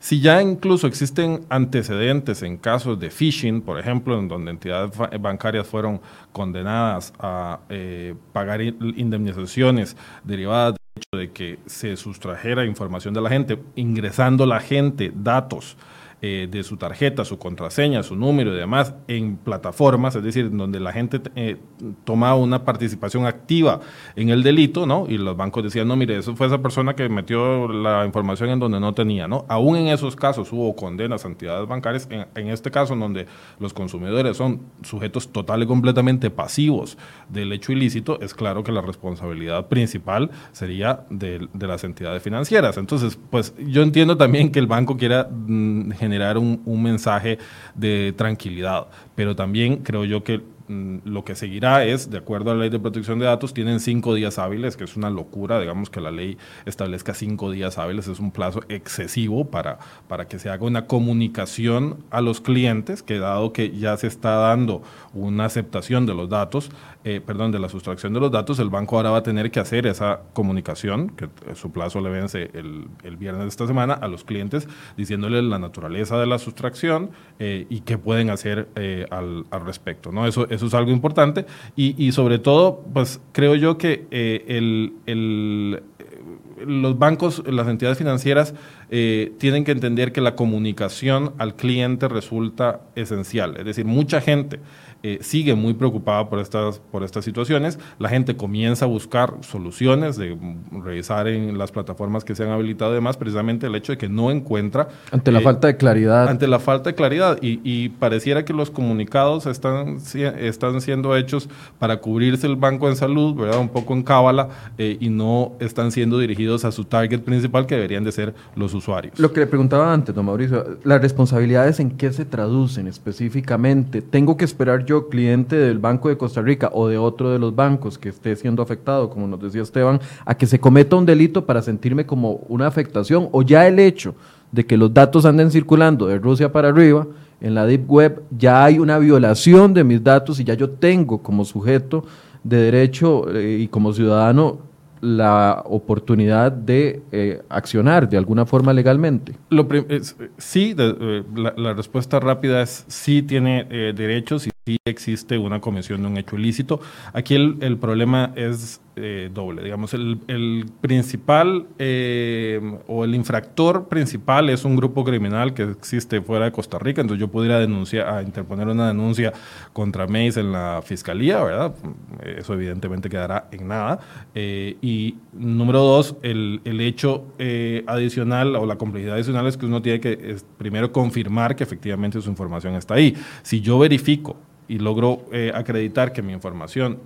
si ya incluso existen antecedentes en casos de phishing, por ejemplo, en donde entidades bancarias fueron condenadas a eh, pagar indemnizaciones derivadas hecho de que se sustrajera información de la gente, ingresando la gente datos eh, de su tarjeta, su contraseña, su número y demás en plataformas, es decir, donde la gente eh, tomaba una participación activa en el delito, ¿no? Y los bancos decían, no, mire, eso fue esa persona que metió la información en donde no tenía, ¿no? Aún en esos casos hubo condenas a entidades bancarias, en, este caso en donde los consumidores son sujetos total y completamente pasivos del hecho ilícito, es claro que la responsabilidad principal sería de, de las entidades financieras. Entonces, pues yo entiendo también que el banco quiera generar mm, generar un, un mensaje de tranquilidad. Pero también creo yo que lo que seguirá es, de acuerdo a la ley de protección de datos, tienen cinco días hábiles, que es una locura, digamos que la ley establezca cinco días hábiles, es un plazo excesivo para, para que se haga una comunicación a los clientes, que dado que ya se está dando una aceptación de los datos, eh, perdón, de la sustracción de los datos, el banco ahora va a tener que hacer esa comunicación, que su plazo le vence el, el viernes de esta semana, a los clientes, diciéndoles la naturaleza de la sustracción eh, y qué pueden hacer eh, al, respecto, ¿no? Eso es algo importante. Y, sobre todo, pues creo yo que eh, el, el, los bancos, las entidades financieras eh, tienen que entender que la comunicación al cliente resulta esencial. Es decir, mucha gente eh, sigue muy preocupada por estas, por estas situaciones. La gente comienza a buscar soluciones, de revisar en las plataformas que se han habilitado y demás, precisamente el hecho de que no encuentra...
Ante la eh, falta de claridad.
Ante la falta de claridad. Y, pareciera que los comunicados están, están siendo hechos para cubrirse el banco en salud, ¿verdad? Un poco en cábala, eh, y no están siendo dirigidos a su target principal, que deberían de ser los usuarios.
Lo que le preguntaba antes, don Mauricio, las responsabilidades en qué se traducen específicamente. Tengo que esperar yo cliente del Banco de Costa Rica o de otro de los bancos que esté siendo afectado, como nos decía Esteban, a que se cometa un delito para sentirme como una afectación o ya el hecho de que los datos anden circulando de Rusia para arriba en la Deep Web, ya hay una violación de mis datos y ya yo tengo como sujeto de derecho eh, y como ciudadano la oportunidad de eh, accionar de alguna forma legalmente?
Lo sí, eh, la, respuesta rápida es sí tiene derechos y sí existe una comisión de un hecho ilícito. Aquí el, el problema es eh, doble. Digamos, el, el principal eh, o el infractor principal es un grupo criminal que existe fuera de Costa Rica, entonces yo podría denunciar, a interponer una denuncia contra Mace en la fiscalía, ¿verdad? Eso evidentemente quedará en nada. Eh, y número dos, el, el hecho adicional o la complejidad adicional es que uno tiene que primero confirmar que efectivamente su información está ahí. Si yo verifico y logro acreditar que mi información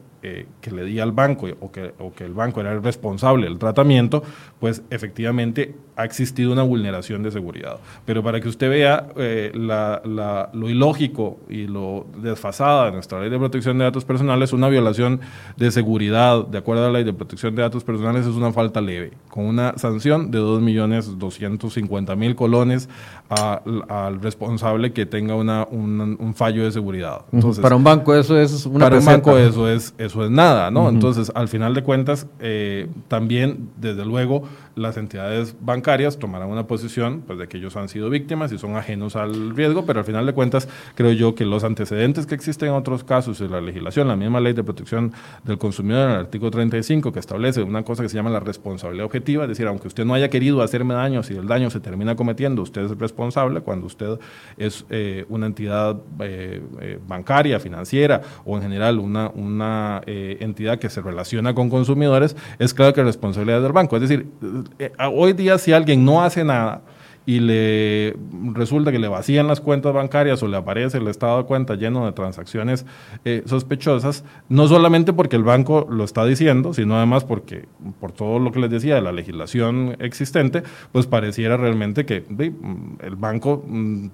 que, le di al banco o que, o que el banco era el responsable del tratamiento, pues efectivamente ha existido una vulneración de seguridad. Pero para que usted vea eh, lo ilógico y lo desfasada de nuestra ley de protección de datos personales, una violación de seguridad, de acuerdo a la ley de protección de datos personales, es una falta leve, con una sanción de 2.250.000 colones al responsable que tenga una, un, fallo de seguridad.
Entonces, para un banco eso es una
Para un banco eso es, eso es nada, ¿no? Entonces, al final de cuentas, eh, también, desde luego, las entidades bancarias tomarán una posición pues, de que ellos han sido víctimas y son ajenos al riesgo, pero al final de cuentas creo yo que los antecedentes que existen en otros casos y la legislación, la misma ley de protección del consumidor en el artículo 35 que establece una cosa que se llama la responsabilidad objetiva, es decir, aunque usted no haya querido hacerme daño, si el daño se termina cometiendo, usted es responsable cuando usted es eh, una entidad eh, eh, bancaria, financiera o en general una, una entidad que se relaciona con consumidores, es claro que responsabilidad es del banco. Es decir, eh, hoy día si alguien no hace nada, y le resulta que le vacían las cuentas bancarias o le aparece el estado de cuenta lleno de transacciones eh, sospechosas, no solamente porque el banco lo está diciendo, sino además porque por todo lo que les decía de la legislación existente, pues pareciera realmente que el banco mm,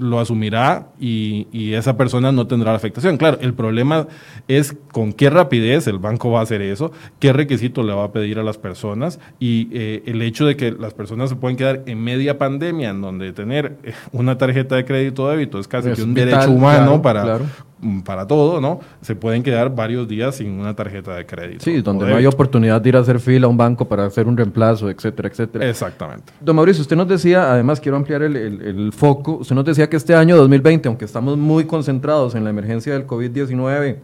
lo asumirá y, esa persona no tendrá afectación. Claro, el problema es con qué rapidez el banco va a hacer eso, qué requisito le va a pedir a las personas y eh, el hecho de que las personas se pueden quedar en media pandemia pandemia, en donde tener eh, una tarjeta de crédito débito es casi que un derecho humano para, mm, para todo, ¿no? Se pueden quedar varios días sin una tarjeta de crédito.
Sí, donde no hay oportunidad de ir a hacer fila a un banco para hacer un reemplazo, etcétera, etcétera.
Exactamente.
Don Mauricio, usted nos decía, además quiero ampliar el, el foco, usted nos decía que este año 2020, aunque estamos muy concentrados en la emergencia del COVID-19,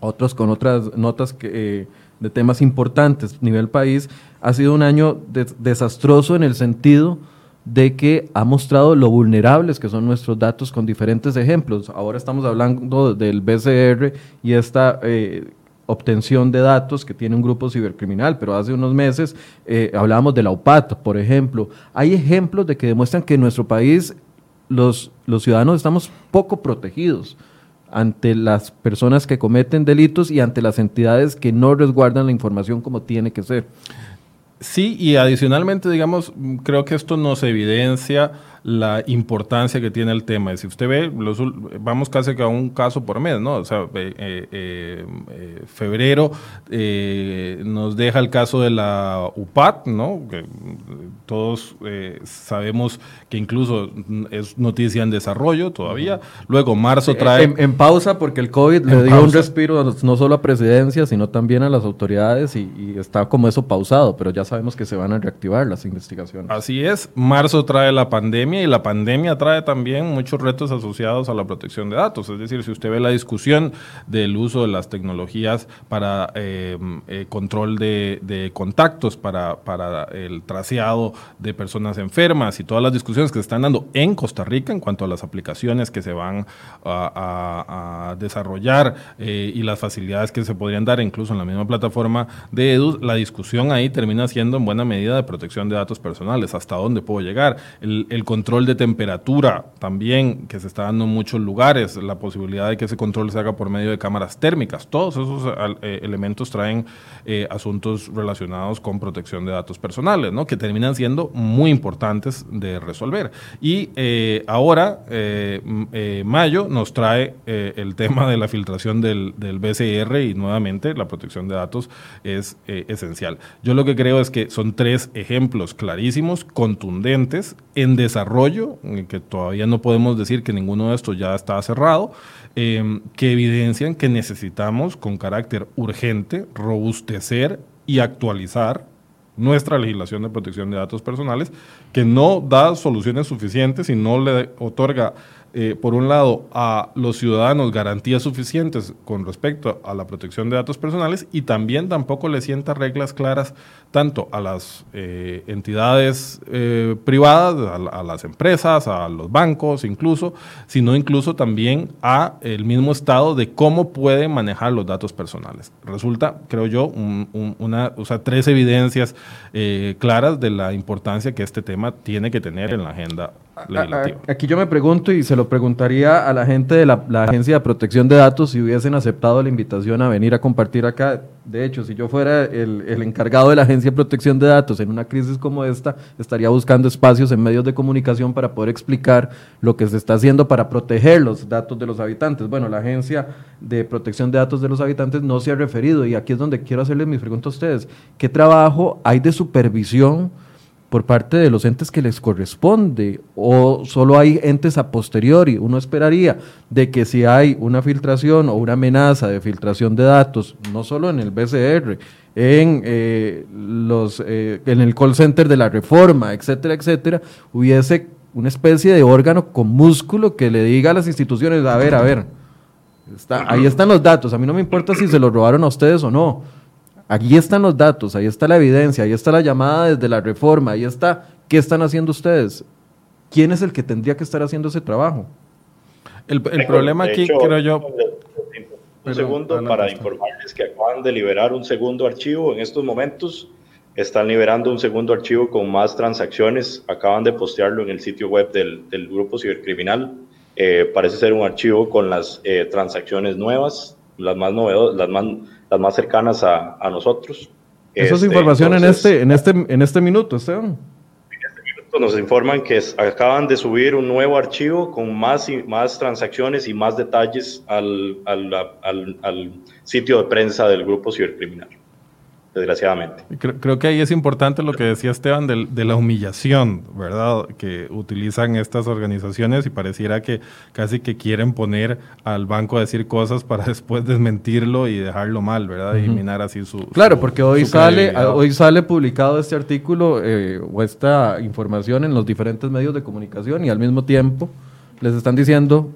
otros con otras notas que... Eh, de temas importantes nivel país, ha sido un año desastroso en el sentido de que ha mostrado lo vulnerables que son nuestros datos con diferentes ejemplos. Ahora estamos hablando del BCR y esta eh, obtención de datos que tiene un grupo cibercriminal, pero hace unos meses eh, hablábamos de la UPAT, por ejemplo. Hay ejemplos de que demuestran que en nuestro país los, los ciudadanos estamos poco protegidos ante las personas que cometen delitos y ante las entidades que no resguardan la información como tiene que ser.
Sí, y adicionalmente, digamos, creo que esto nos evidencia la importancia que tiene el tema. Si usted ve, vamos casi a un caso por mes, ¿no? O sea, eh, eh, eh, febrero nos deja el caso de la UPAT, ¿no? Que todos sabemos que incluso es noticia en desarrollo todavía. Luego, marzo trae...
En, pausa porque el COVID le dio un respiro no solo a presidencia, sino también a las autoridades y, y está como eso pausado, pero ya sabemos que se van a reactivar las investigaciones.
Así es, marzo trae la pandemia y la pandemia trae también muchos retos asociados a la protección de datos. Es decir, si usted ve la discusión del uso de las tecnologías para eh, eh, control de, contactos, para, para, el traseado de personas enfermas y todas las discusiones que se están dando en Costa Rica en cuanto a las aplicaciones que se van a, desarrollar eh, y las facilidades que se podrían dar incluso en la misma plataforma de EDU, la discusión ahí termina siendo en buena medida de protección de datos personales, hasta dónde puedo llegar. El, el de temperatura también, que se está dando en muchos lugares, la posibilidad de que ese control se haga por medio de cámaras térmicas. Todos esos eh, elementos traen eh, asuntos relacionados con protección de datos personales, ¿no? que terminan siendo muy importantes de resolver. Y eh, ahora, mayo nos trae el tema de la filtración del, del, BCR y nuevamente la protección de datos es esencial. Yo lo que creo es que son tres ejemplos clarísimos, contundentes, en desarrollo rollo, que todavía no podemos decir que ninguno de estos ya está cerrado, em, que evidencian que necesitamos con carácter urgente robustecer y actualizar nuestra legislación de protección de datos personales, que no da soluciones suficientes y no le otorga eh, por un lado, a los ciudadanos garantías suficientes con respecto a la protección de datos personales y también tampoco le sienta reglas claras tanto a las eh, entidades eh, privadas, a, las empresas, a los bancos incluso, sino incluso también a el mismo Estado de cómo puede manejar los datos personales. Resulta, creo yo, una, o sea, tres evidencias eh, claras de la importancia que este tema tiene que tener en la agenda
Aquí yo me pregunto y se lo preguntaría a la gente de la, la Agencia de Protección de Datos si hubiesen aceptado la invitación a venir a compartir acá de hecho, si yo fuera el, encargado de la Agencia de Protección de Datos en una crisis como esta, estaría buscando espacios en medios de comunicación para poder explicar lo que se está haciendo para proteger los datos de los habitantes. Bueno, la Agencia de Protección de Datos de los Habitantes no se ha referido y aquí es donde quiero hacerles mi pregunta a ustedes. ¿Qué trabajo hay de supervisión? Por parte de los entes que les corresponde o solo hay entes a posteriori. Uno esperaría de que si hay una filtración o una amenaza de filtración de datos, no solo en el BCR, en, eh, los, eh, en el call center de la reforma, etcétera, etcétera, hubiese una especie de órgano con músculo que le diga a las instituciones, a ver, a ver, está, ahí están los datos, a mí no me importa si se los robaron a ustedes o no Aquí están los datos, ahí está la evidencia, ahí está la llamada desde la reforma, ahí está qué están haciendo ustedes. ¿Quién es el que tendría que estar haciendo ese trabajo?
El, problema aquí, creo yo...
Un segundo para informarles que acaban de liberar un segundo archivo en estos momentos. Están liberando un segundo archivo con más transacciones. Acaban de postearlo en el sitio web del, del grupo cibercriminal. Eh, parece ser un archivo con las eh, transacciones nuevas, las más novedosas, las más las más cercanas a, a nosotros.
Esa es este, información en, este, en, este, en este minuto, Esteban.
En este minuto nos informan que acaban de subir un nuevo archivo con más, y, más transacciones y más detalles al, al, al, al sitio de prensa del grupo cibercriminal desgraciadamente.
Creo, que ahí es importante lo que decía Esteban de, la humillación, ¿verdad? Que utilizan estas organizaciones y pareciera que casi que quieren poner al banco a decir cosas para [laughs] después desmentirlo y dejarlo mal, ¿verdad? Y minar así su...
Claro, porque hoy, sale, hoy sale publicado este artículo eh, o esta información en los diferentes medios de comunicación y al mismo tiempo les están diciendo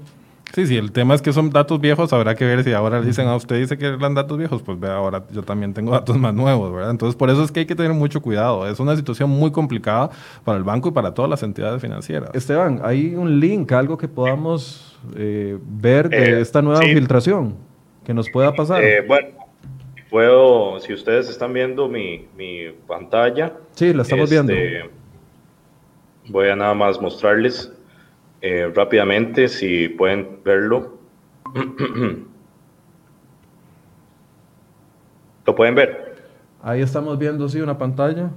Sí, sí, el tema es que son datos viejos, habrá que ver si ahora dicen, a ah, usted dice que eran datos viejos, pues ve, ahora yo también tengo datos más nuevos, ¿verdad? Entonces, por eso es que hay que tener mucho cuidado. Es una situación muy complicada para el banco y para todas las entidades financieras.
Esteban, ¿hay un link, algo que podamos eh, ver de eh, esta nueva filtración que nos pueda pasar?
Eh, bueno, puedo, si ustedes están viendo mi, mi pantalla.
Sí, la estamos viendo. Este,
voy a nada más mostrarles eh, rápidamente, si pueden verlo. [clears throat] ¿Lo pueden ver?
Ahí estamos viendo, sí, una pantalla.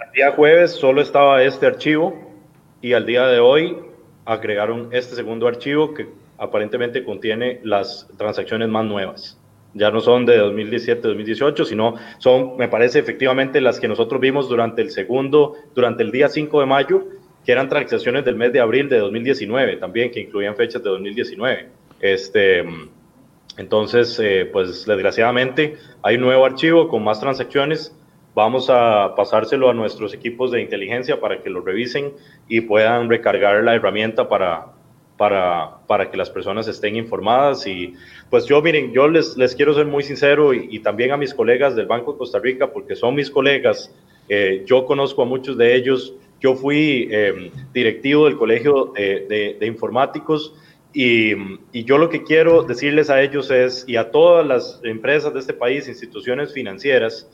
El día jueves solo estaba este archivo y al día de hoy agregaron este segundo archivo que aparentemente contiene las transacciones más nuevas. Ya no son de 2017-2018, sino son, me parece, efectivamente las que nosotros vimos durante el segundo, durante el día 5 de mayo, que eran transacciones del mes de abril de 2019 también, que incluían fechas de 2019. Este, entonces, eh, pues desgraciadamente hay un nuevo archivo con más transacciones. Vamos a pasárselo a nuestros equipos de inteligencia para que lo revisen y puedan recargar la herramienta para, para, para que las personas estén informadas. Y pues yo, miren, yo les, les quiero ser muy sincero y, también a mis colegas del Banco de Costa Rica, porque son mis colegas. Eh, yo conozco a muchos de ellos yo fui em, directivo del Colegio de, Informáticos y, yo lo que quiero decirles a ellos es, y a todas las empresas de este país, instituciones financieras,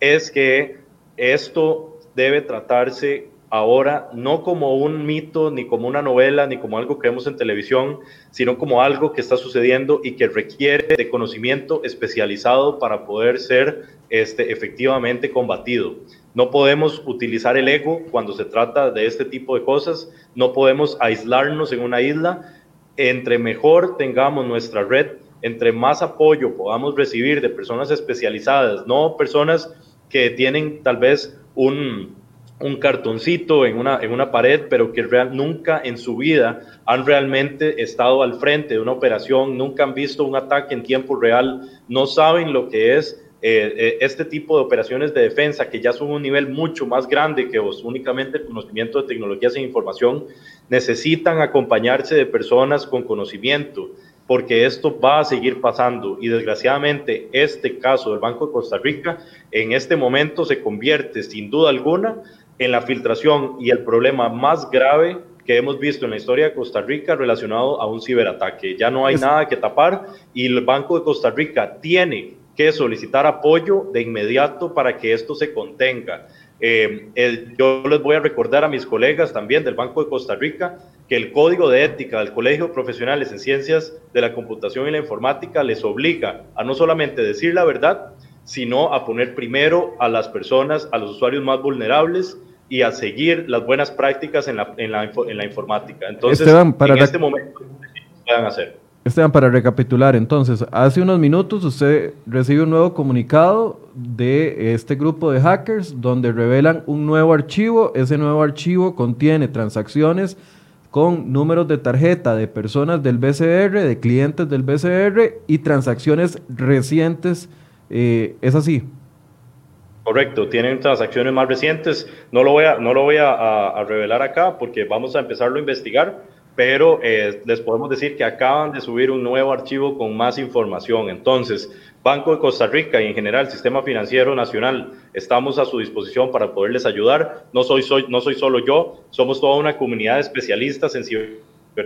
es que esto debe tratarse ahora no como un mito, ni como una novela, ni como algo que vemos en televisión, sino como algo que está sucediendo y que requiere de conocimiento especializado para poder ser este, efectivamente combatido. No podemos utilizar el ego cuando se trata de este tipo de cosas, no podemos aislarnos en una isla. Entre mejor tengamos nuestra red, entre más apoyo podamos recibir de personas especializadas, no personas que tienen tal vez un, un cartoncito en una, en una pared, pero que nunca en su vida han realmente estado al frente de una operación, nunca han visto un ataque en tiempo real, no saben lo que es eh, eh, este tipo de operaciones de defensa, que ya son un nivel mucho más grande que únicamente el conocimiento de tecnologías e información, necesitan acompañarse de personas con conocimiento, porque esto va a seguir pasando. Y desgraciadamente, este caso del Banco de Costa Rica en este momento se convierte, sin duda alguna, en la filtración y el problema más grave que hemos visto en la historia de Costa Rica relacionado a un ciberataque. Ya no hay nada que tapar y el Banco de Costa Rica tiene que solicitar apoyo de inmediato para que esto se contenga. Eh, yo les voy a recordar a mis colegas también del Banco de Costa Rica que el Código de Ética del Colegio de Profesionales en Ciencias de la Computación y la Informática les obliga a no solamente decir la verdad, sino a poner primero a las personas, a los usuarios más vulnerables y a seguir las buenas prácticas en la, en la, en la informática. Entonces,
para en este momento, puedan hacer? Esteban, para recapitular, entonces, hace unos minutos usted recibe un nuevo comunicado de este grupo de hackers donde revelan un nuevo archivo. Ese nuevo archivo contiene transacciones con números de tarjeta de personas del BCR, de clientes del BCR y transacciones recientes. Eh, ¿Es así?
Correcto, tienen transacciones más recientes. No lo voy, a, no lo voy a revelar acá porque vamos a empezarlo a investigar pero eh, les podemos decir que acaban de subir un nuevo archivo con más información. Entonces, Banco de Costa Rica y en general el Sistema Financiero Nacional estamos a su disposición para poderles ayudar. No soy, solo yo, somos toda una comunidad de especialistas en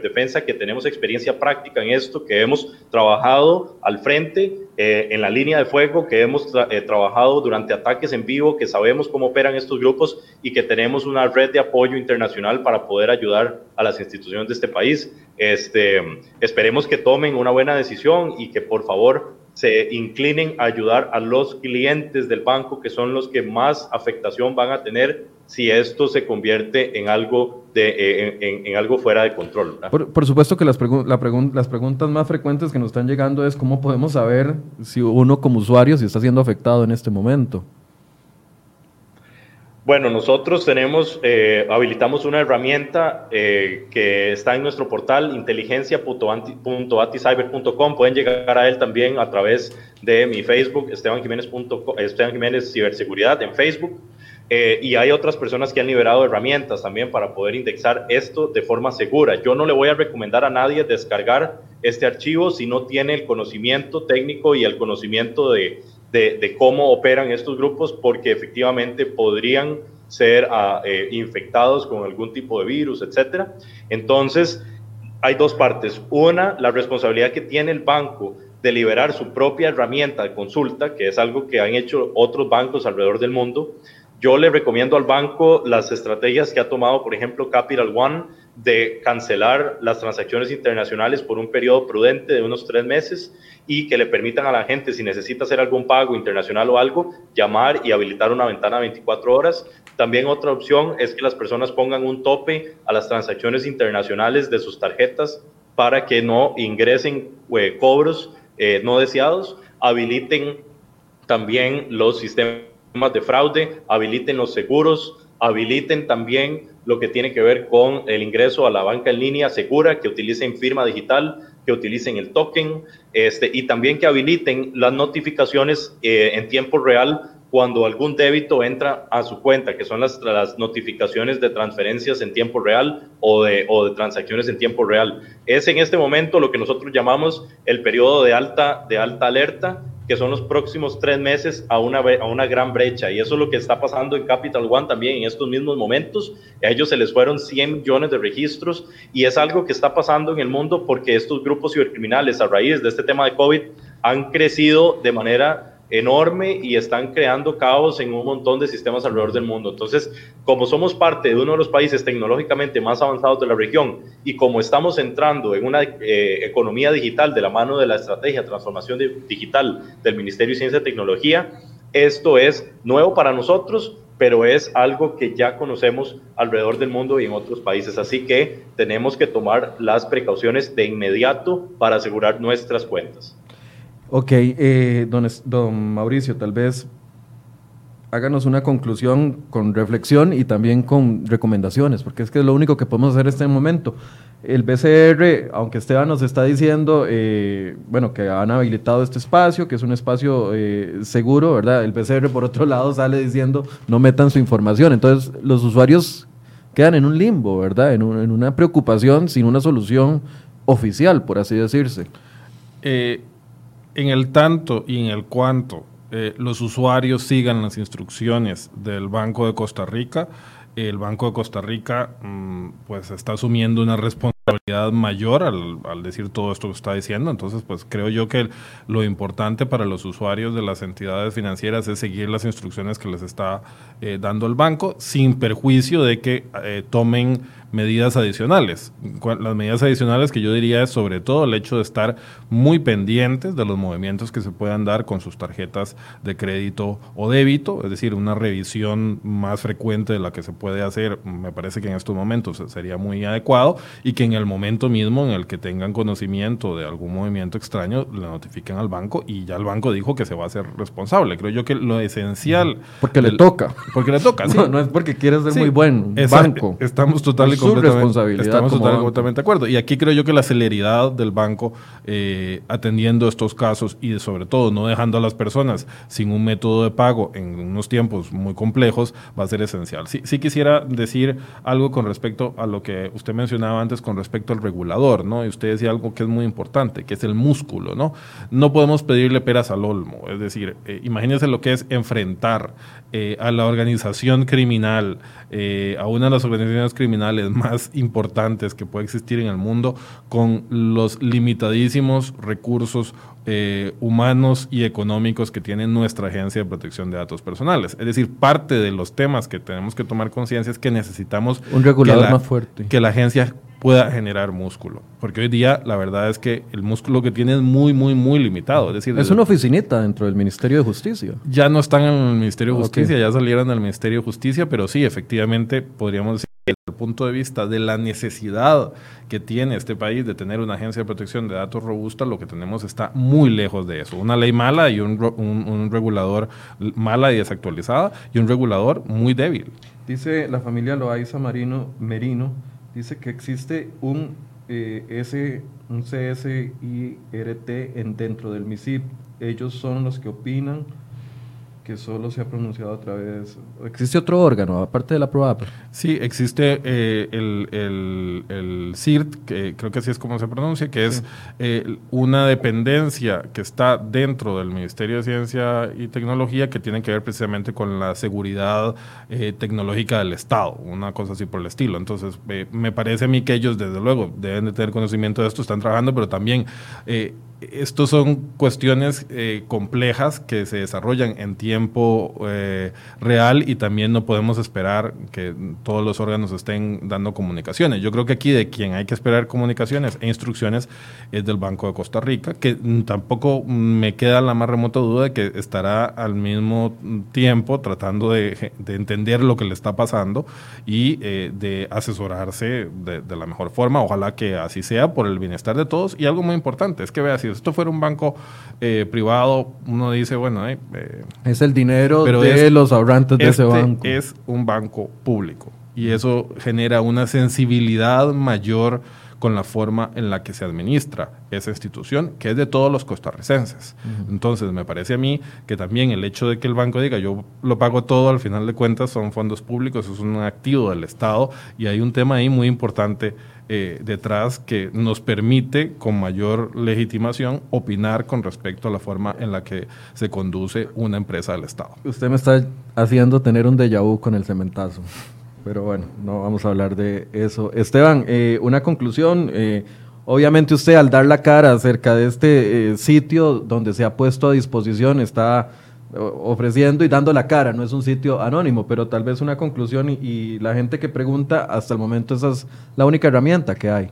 defensa que tenemos experiencia práctica en esto, que hemos trabajado al frente, eh, en la línea de fuego, que hemos eh, trabajado durante ataques en vivo, que sabemos cómo operan estos grupos y que tenemos una red de apoyo internacional para poder ayudar a las instituciones de este país. Este, esperemos que tomen una buena decisión y que por favor se inclinen a ayudar a los clientes del banco, que son los que más afectación van a tener si esto se convierte en algo, de, eh, en, algo fuera de control.
Por, supuesto que las, la las preguntas más frecuentes que nos están llegando es cómo podemos saber si uno como usuario si está siendo afectado en este momento.
Bueno, nosotros tenemos, eh, habilitamos una herramienta eh, que está en nuestro portal inteligencia.aticyber.com. Pueden llegar a él también a través de mi Facebook, Esteban Jiménez, Esteban Jiménez Ciberseguridad en Facebook. Eh, y hay otras personas que han liberado herramientas también para poder indexar esto de forma segura. Yo no le voy a recomendar a nadie descargar este archivo si no tiene el conocimiento técnico y el conocimiento de, de, cómo operan estos grupos, porque efectivamente podrían ser ah, eh, infectados con algún tipo de virus, etcétera. Entonces, hay dos partes. Una, la responsabilidad que tiene el banco de liberar su propia herramienta de consulta, que es algo que han hecho otros bancos alrededor del mundo. Yo le recomiendo al banco las estrategias que ha tomado, por ejemplo, Capital One, de cancelar las transacciones internacionales por un periodo prudente de unos tres meses y que le permitan a la gente, si necesita hacer algún pago internacional o algo, llamar y habilitar una ventana de 24 horas. También otra opción es que las personas pongan un tope a las transacciones internacionales de sus tarjetas para que no ingresen eh, cobros eh, no deseados. Habiliten también los sistemas de fraude, habiliten los seguros, habiliten también lo que tiene que ver con el ingreso a la banca en línea segura, que utilicen firma digital, que utilicen el token, este, y también que habiliten las notificaciones eh, en tiempo real cuando algún débito entra a su cuenta, que son las, las notificaciones de transferencias en tiempo real o de, o de transacciones en tiempo real. Es en este momento lo que nosotros llamamos el periodo de alta, de alta alerta, que son los próximos tres meses a una, a una gran brecha. Y eso es lo que está pasando en Capital One también en estos mismos momentos. A ellos se les fueron 100 millones de registros y es algo que está pasando en el mundo porque estos grupos cibercriminales a raíz de este tema de COVID han crecido de manera enorme y están creando caos en un montón de sistemas alrededor del mundo. Entonces, como somos parte de uno de los países tecnológicamente más avanzados de la región y como estamos entrando en una eh, economía digital de la mano de la estrategia de transformación digital del Ministerio de Ciencia y Tecnología, esto es nuevo para nosotros, pero es algo que ya conocemos alrededor del mundo y en otros países. Así que tenemos que tomar las precauciones de inmediato para asegurar nuestras cuentas.
Ok, eh, don, don Mauricio, tal vez háganos una conclusión con reflexión y también con recomendaciones, porque es que es lo único que podemos hacer en este momento. El BCR, aunque Esteban nos está diciendo, eh, bueno, que han habilitado este espacio, que es un espacio eh, seguro, ¿verdad? El BCR, por otro lado, sale diciendo, no metan su información. Entonces, los usuarios quedan en un limbo, ¿verdad? En, en una preocupación sin una solución oficial, por así decirse.
Eh, en el tanto y en el cuanto los usuarios sigan las instrucciones del Banco de Costa Rica, el Banco de Costa Rica mm, pues está asumiendo una responsabilidad mayor al, al, decir todo esto que está diciendo. Entonces, pues creo yo que lo importante para los usuarios de las entidades financieras es seguir las instrucciones que les está eh, dando el banco sin perjuicio de que eh, tomen medidas adicionales. Las medidas adicionales que yo diría es sobre todo el hecho de estar muy pendientes de los movimientos que se puedan dar con sus tarjetas de crédito o débito, es decir, una revisión más frecuente de la que se puede hacer, me parece que en estos momentos sería muy adecuado y que en el momento mismo en el que tengan conocimiento de algún movimiento extraño le notifiquen al banco y ya el banco dijo que se va a hacer responsable. Creo yo que lo esencial...
Porque le toca.
Porque le toca, [laughs] sí.
No, es porque quiere ser muy buen banco.
Estamos totalmente su responsabilidad. Estamos totalmente de acuerdo. Y aquí creo yo que la celeridad del banco eh, atendiendo estos casos y sobre todo no dejando a las personas sin un método de pago en unos tiempos muy complejos va a ser esencial. Sí, sí quisiera decir algo con respecto a lo que usted mencionaba antes con respecto al regulador, ¿no? Y usted decía algo que es muy importante, que es el músculo, ¿no? No podemos pedirle peras al olmo, es decir, eh, imagínense lo que es enfrentar eh, a la organización criminal, a una de las organizaciones criminales [laughs] más importantes que puede existir en el mundo con los limitadísimos recursos eh, humanos y económicos que tiene nuestra agencia de protección de datos personales. Es decir, parte de los temas que tenemos que tomar conciencia es que necesitamos
un regulador más fuerte.
Que la agencia pueda generar músculo. Porque hoy día la verdad es que el músculo que tiene es muy, muy, muy limitado. Es decir,
es una oficinita dentro del Ministerio de Justicia.
Ya no están en el Ministerio de Justicia, ya salieron del Ministerio de Justicia, pero sí, efectivamente, podríamos decir desde el punto de vista de la necesidad que tiene este país de tener una agencia de protección de datos robusta, lo que tenemos está muy lejos de eso. Una ley mala y un, un regulador mala y desactualizada y un regulador muy débil.
Dice la familia Loaiza Marino Merino, dice que existe un, eh, S, un CSIRT en, dentro del MISIP. Ellos son los que opinan que solo se ha pronunciado a través... ¿Existe otro órgano, aparte de la PROAP?
Sí, existe eh, el, el, el, CIRT, que creo que así es como se pronuncia, que es eh, una dependencia que está dentro del Ministerio de Ciencia y Tecnología que tiene que ver precisamente con la seguridad eh, tecnológica del Estado, una cosa así por el estilo. Entonces, me parece a mí que ellos, desde luego, deben de tener conocimiento de esto, están trabajando, pero también estos son cuestiones eh, complejas que se desarrollan en tiempo eh, real y también no podemos esperar que todos los órganos estén dando comunicaciones. Yo creo que aquí de quien hay que esperar comunicaciones e instrucciones es del Banco de Costa Rica, que tampoco me queda la más remota duda de que estará al mismo tiempo tratando de, entender lo que le está pasando y eh, de asesorarse de, de, la mejor forma. Ojalá que así sea por el bienestar de todos. Y algo muy importante es que vea si esto fuera un banco eh, privado, uno dice, bueno, eh,
eh, es el dinero de los ahorrantes de ese
este
banco.
Es un banco público y eso genera una sensibilidad mayor con la forma en la que se administra esa institución, que es de todos los costarricenses. Entonces, me parece a mí que también el hecho de que el banco diga, yo lo pago todo, al final de cuentas son fondos públicos, es un activo del Estado, y hay un tema ahí muy importante eh, detrás que nos permite con mayor legitimación opinar con respecto a la forma en la que se conduce una empresa del Estado.
Usted me está haciendo tener un déjà vu con el cementazo, pero bueno, no vamos a hablar de eso. Esteban, eh, una conclusión. Eh, obviamente usted al dar la cara acerca de este sitio donde se ha puesto a disposición está ofreciendo y dando la cara, no es un sitio anónimo, pero tal vez una conclusión y, la gente que pregunta, hasta el momento esa es la única herramienta que hay.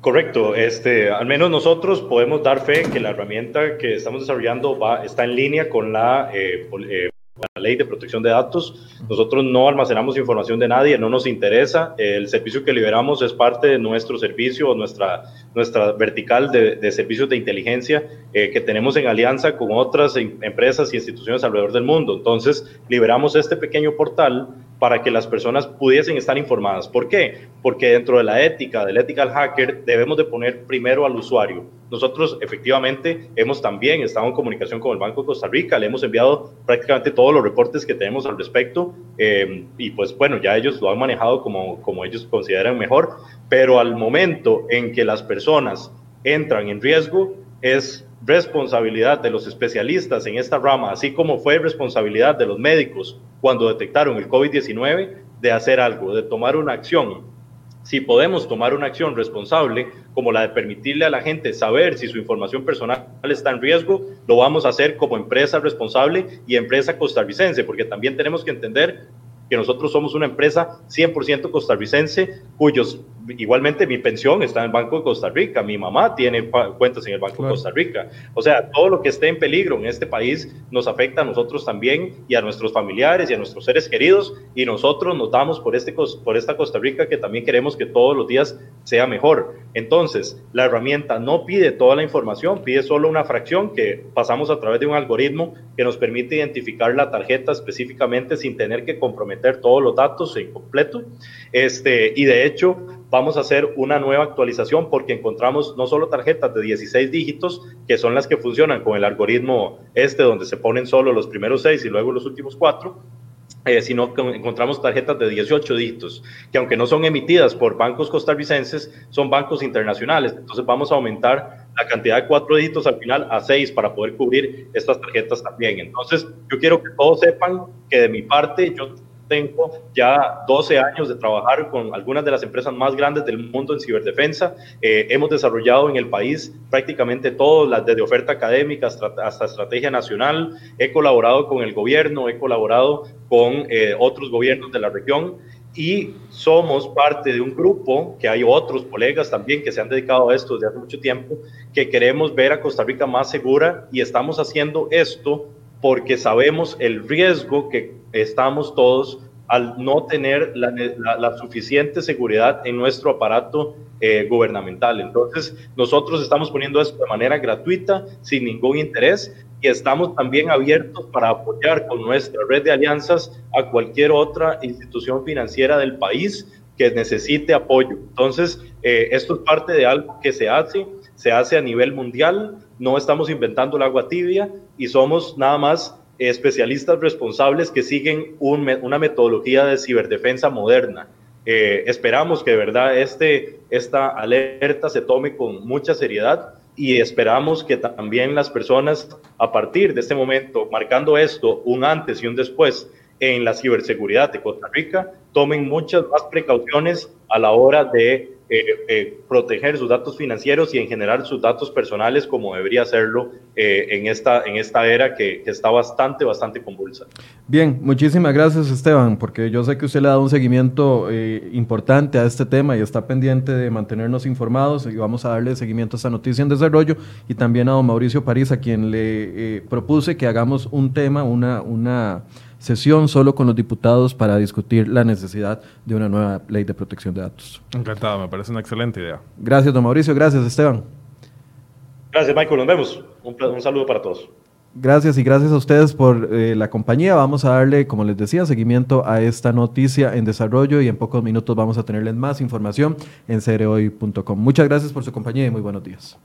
Correcto, este, al menos nosotros podemos dar fe que la herramienta que estamos desarrollando va, está en línea con la eh, eh, la ley de protección de datos. Nosotros no almacenamos información de nadie, no nos interesa. El servicio que liberamos es parte de nuestro servicio, nuestra, nuestra vertical de, servicios de inteligencia eh, que tenemos en alianza con otras em, empresas y instituciones alrededor del mundo. Entonces, liberamos este pequeño portal para que las personas pudiesen estar informadas. ¿Por qué? Porque dentro de la ética, del ethical hacker, debemos de poner primero al usuario. Nosotros efectivamente hemos también estado en comunicación con el Banco de Costa Rica, le hemos enviado prácticamente todos los reportes que tenemos al respecto eh, y pues bueno, ya ellos lo han manejado como, como ellos consideran mejor, pero al momento en que las personas entran en riesgo, es responsabilidad de los especialistas en esta rama, así como fue responsabilidad de los médicos cuando detectaron el COVID-19, de hacer algo, de tomar una acción. Si podemos tomar una acción responsable, como la de permitirle a la gente saber si su información personal está en riesgo, lo vamos a hacer como empresa responsable y empresa costarricense, porque también tenemos que entender que nosotros somos una empresa 100% costarricense cuyos igualmente mi pensión está en el Banco de Costa Rica, mi mamá tiene cuentas en el Banco de Costa Rica. O sea, todo lo que esté en peligro en este país nos afecta a nosotros también y a nuestros familiares y a nuestros seres queridos y nosotros nos damos por, este, por esta Costa Rica que también queremos que todos los días sea mejor. Entonces, la herramienta no pide toda la información, pide solo una fracción que pasamos a través de un algoritmo que nos permite identificar la tarjeta específicamente sin tener que comprometer todos los datos en completo. Este, y de hecho, vamos a hacer una nueva actualización porque encontramos no solo tarjetas de 16 dígitos, que son las que funcionan con el algoritmo este, donde se ponen solo los primeros seis y luego los últimos cuatro, eh, sino que encontramos tarjetas de 18 dígitos, que aunque no son emitidas por bancos costarricenses, son bancos internacionales. Entonces vamos a aumentar la cantidad de cuatro dígitos al final a seis para poder cubrir estas tarjetas también. Entonces yo quiero que todos sepan que de mi parte yo tengo ya 12 años de trabajar con algunas de las empresas más grandes del mundo en ciberdefensa. Eh, hemos desarrollado en el país prácticamente todas las desde oferta académica hasta, estrategia nacional. He colaborado con el gobierno, he colaborado con eh, otros gobiernos de la región y somos parte de un grupo, que hay otros colegas también que se han dedicado a esto desde hace mucho tiempo, que queremos ver a Costa Rica más segura y estamos haciendo esto porque sabemos el riesgo que estamos todos al no tener la, suficiente seguridad en nuestro aparato eh, gubernamental. Entonces, nosotros estamos poniendo esto de manera gratuita, sin ningún interés, y estamos también abiertos para apoyar con nuestra red de alianzas a cualquier otra institución financiera del país que necesite apoyo. Entonces, eh, esto es parte de algo que se hace, se hace a nivel mundial, no estamos inventando el agua tibia y somos nada más especialistas responsables que siguen una metodología de ciberdefensa moderna. Eh, esperamos que de verdad este, esta alerta se tome con mucha seriedad y esperamos que también las personas a partir de este momento, marcando esto un antes y un después en la ciberseguridad de Costa Rica, tomen muchas más precauciones a la hora de eh, eh, proteger sus datos financieros y en general sus datos personales como debería hacerlo eh, en, esta, en esta era que, está bastante, bastante convulsa.
Bien, muchísimas gracias Esteban, porque yo sé que usted le ha dado un seguimiento importante a este tema y está pendiente de mantenernos informados y vamos a darle seguimiento a esta noticia en desarrollo y también a don Mauricio París, a quien le propuse que hagamos un tema, una... una sesión solo con los diputados para discutir la necesidad de una nueva ley de protección de datos.
Encantado, me parece una excelente idea.
Gracias, don Mauricio. Gracias, Esteban.
Gracias, Michael. Nos vemos. Un, saludo para todos.
Gracias y gracias a ustedes por eh, la compañía. Vamos a darle, como les decía, seguimiento a esta noticia en desarrollo y en pocos minutos vamos a tenerles más información en cereoy.com. Muchas gracias por su compañía y muy buenos días.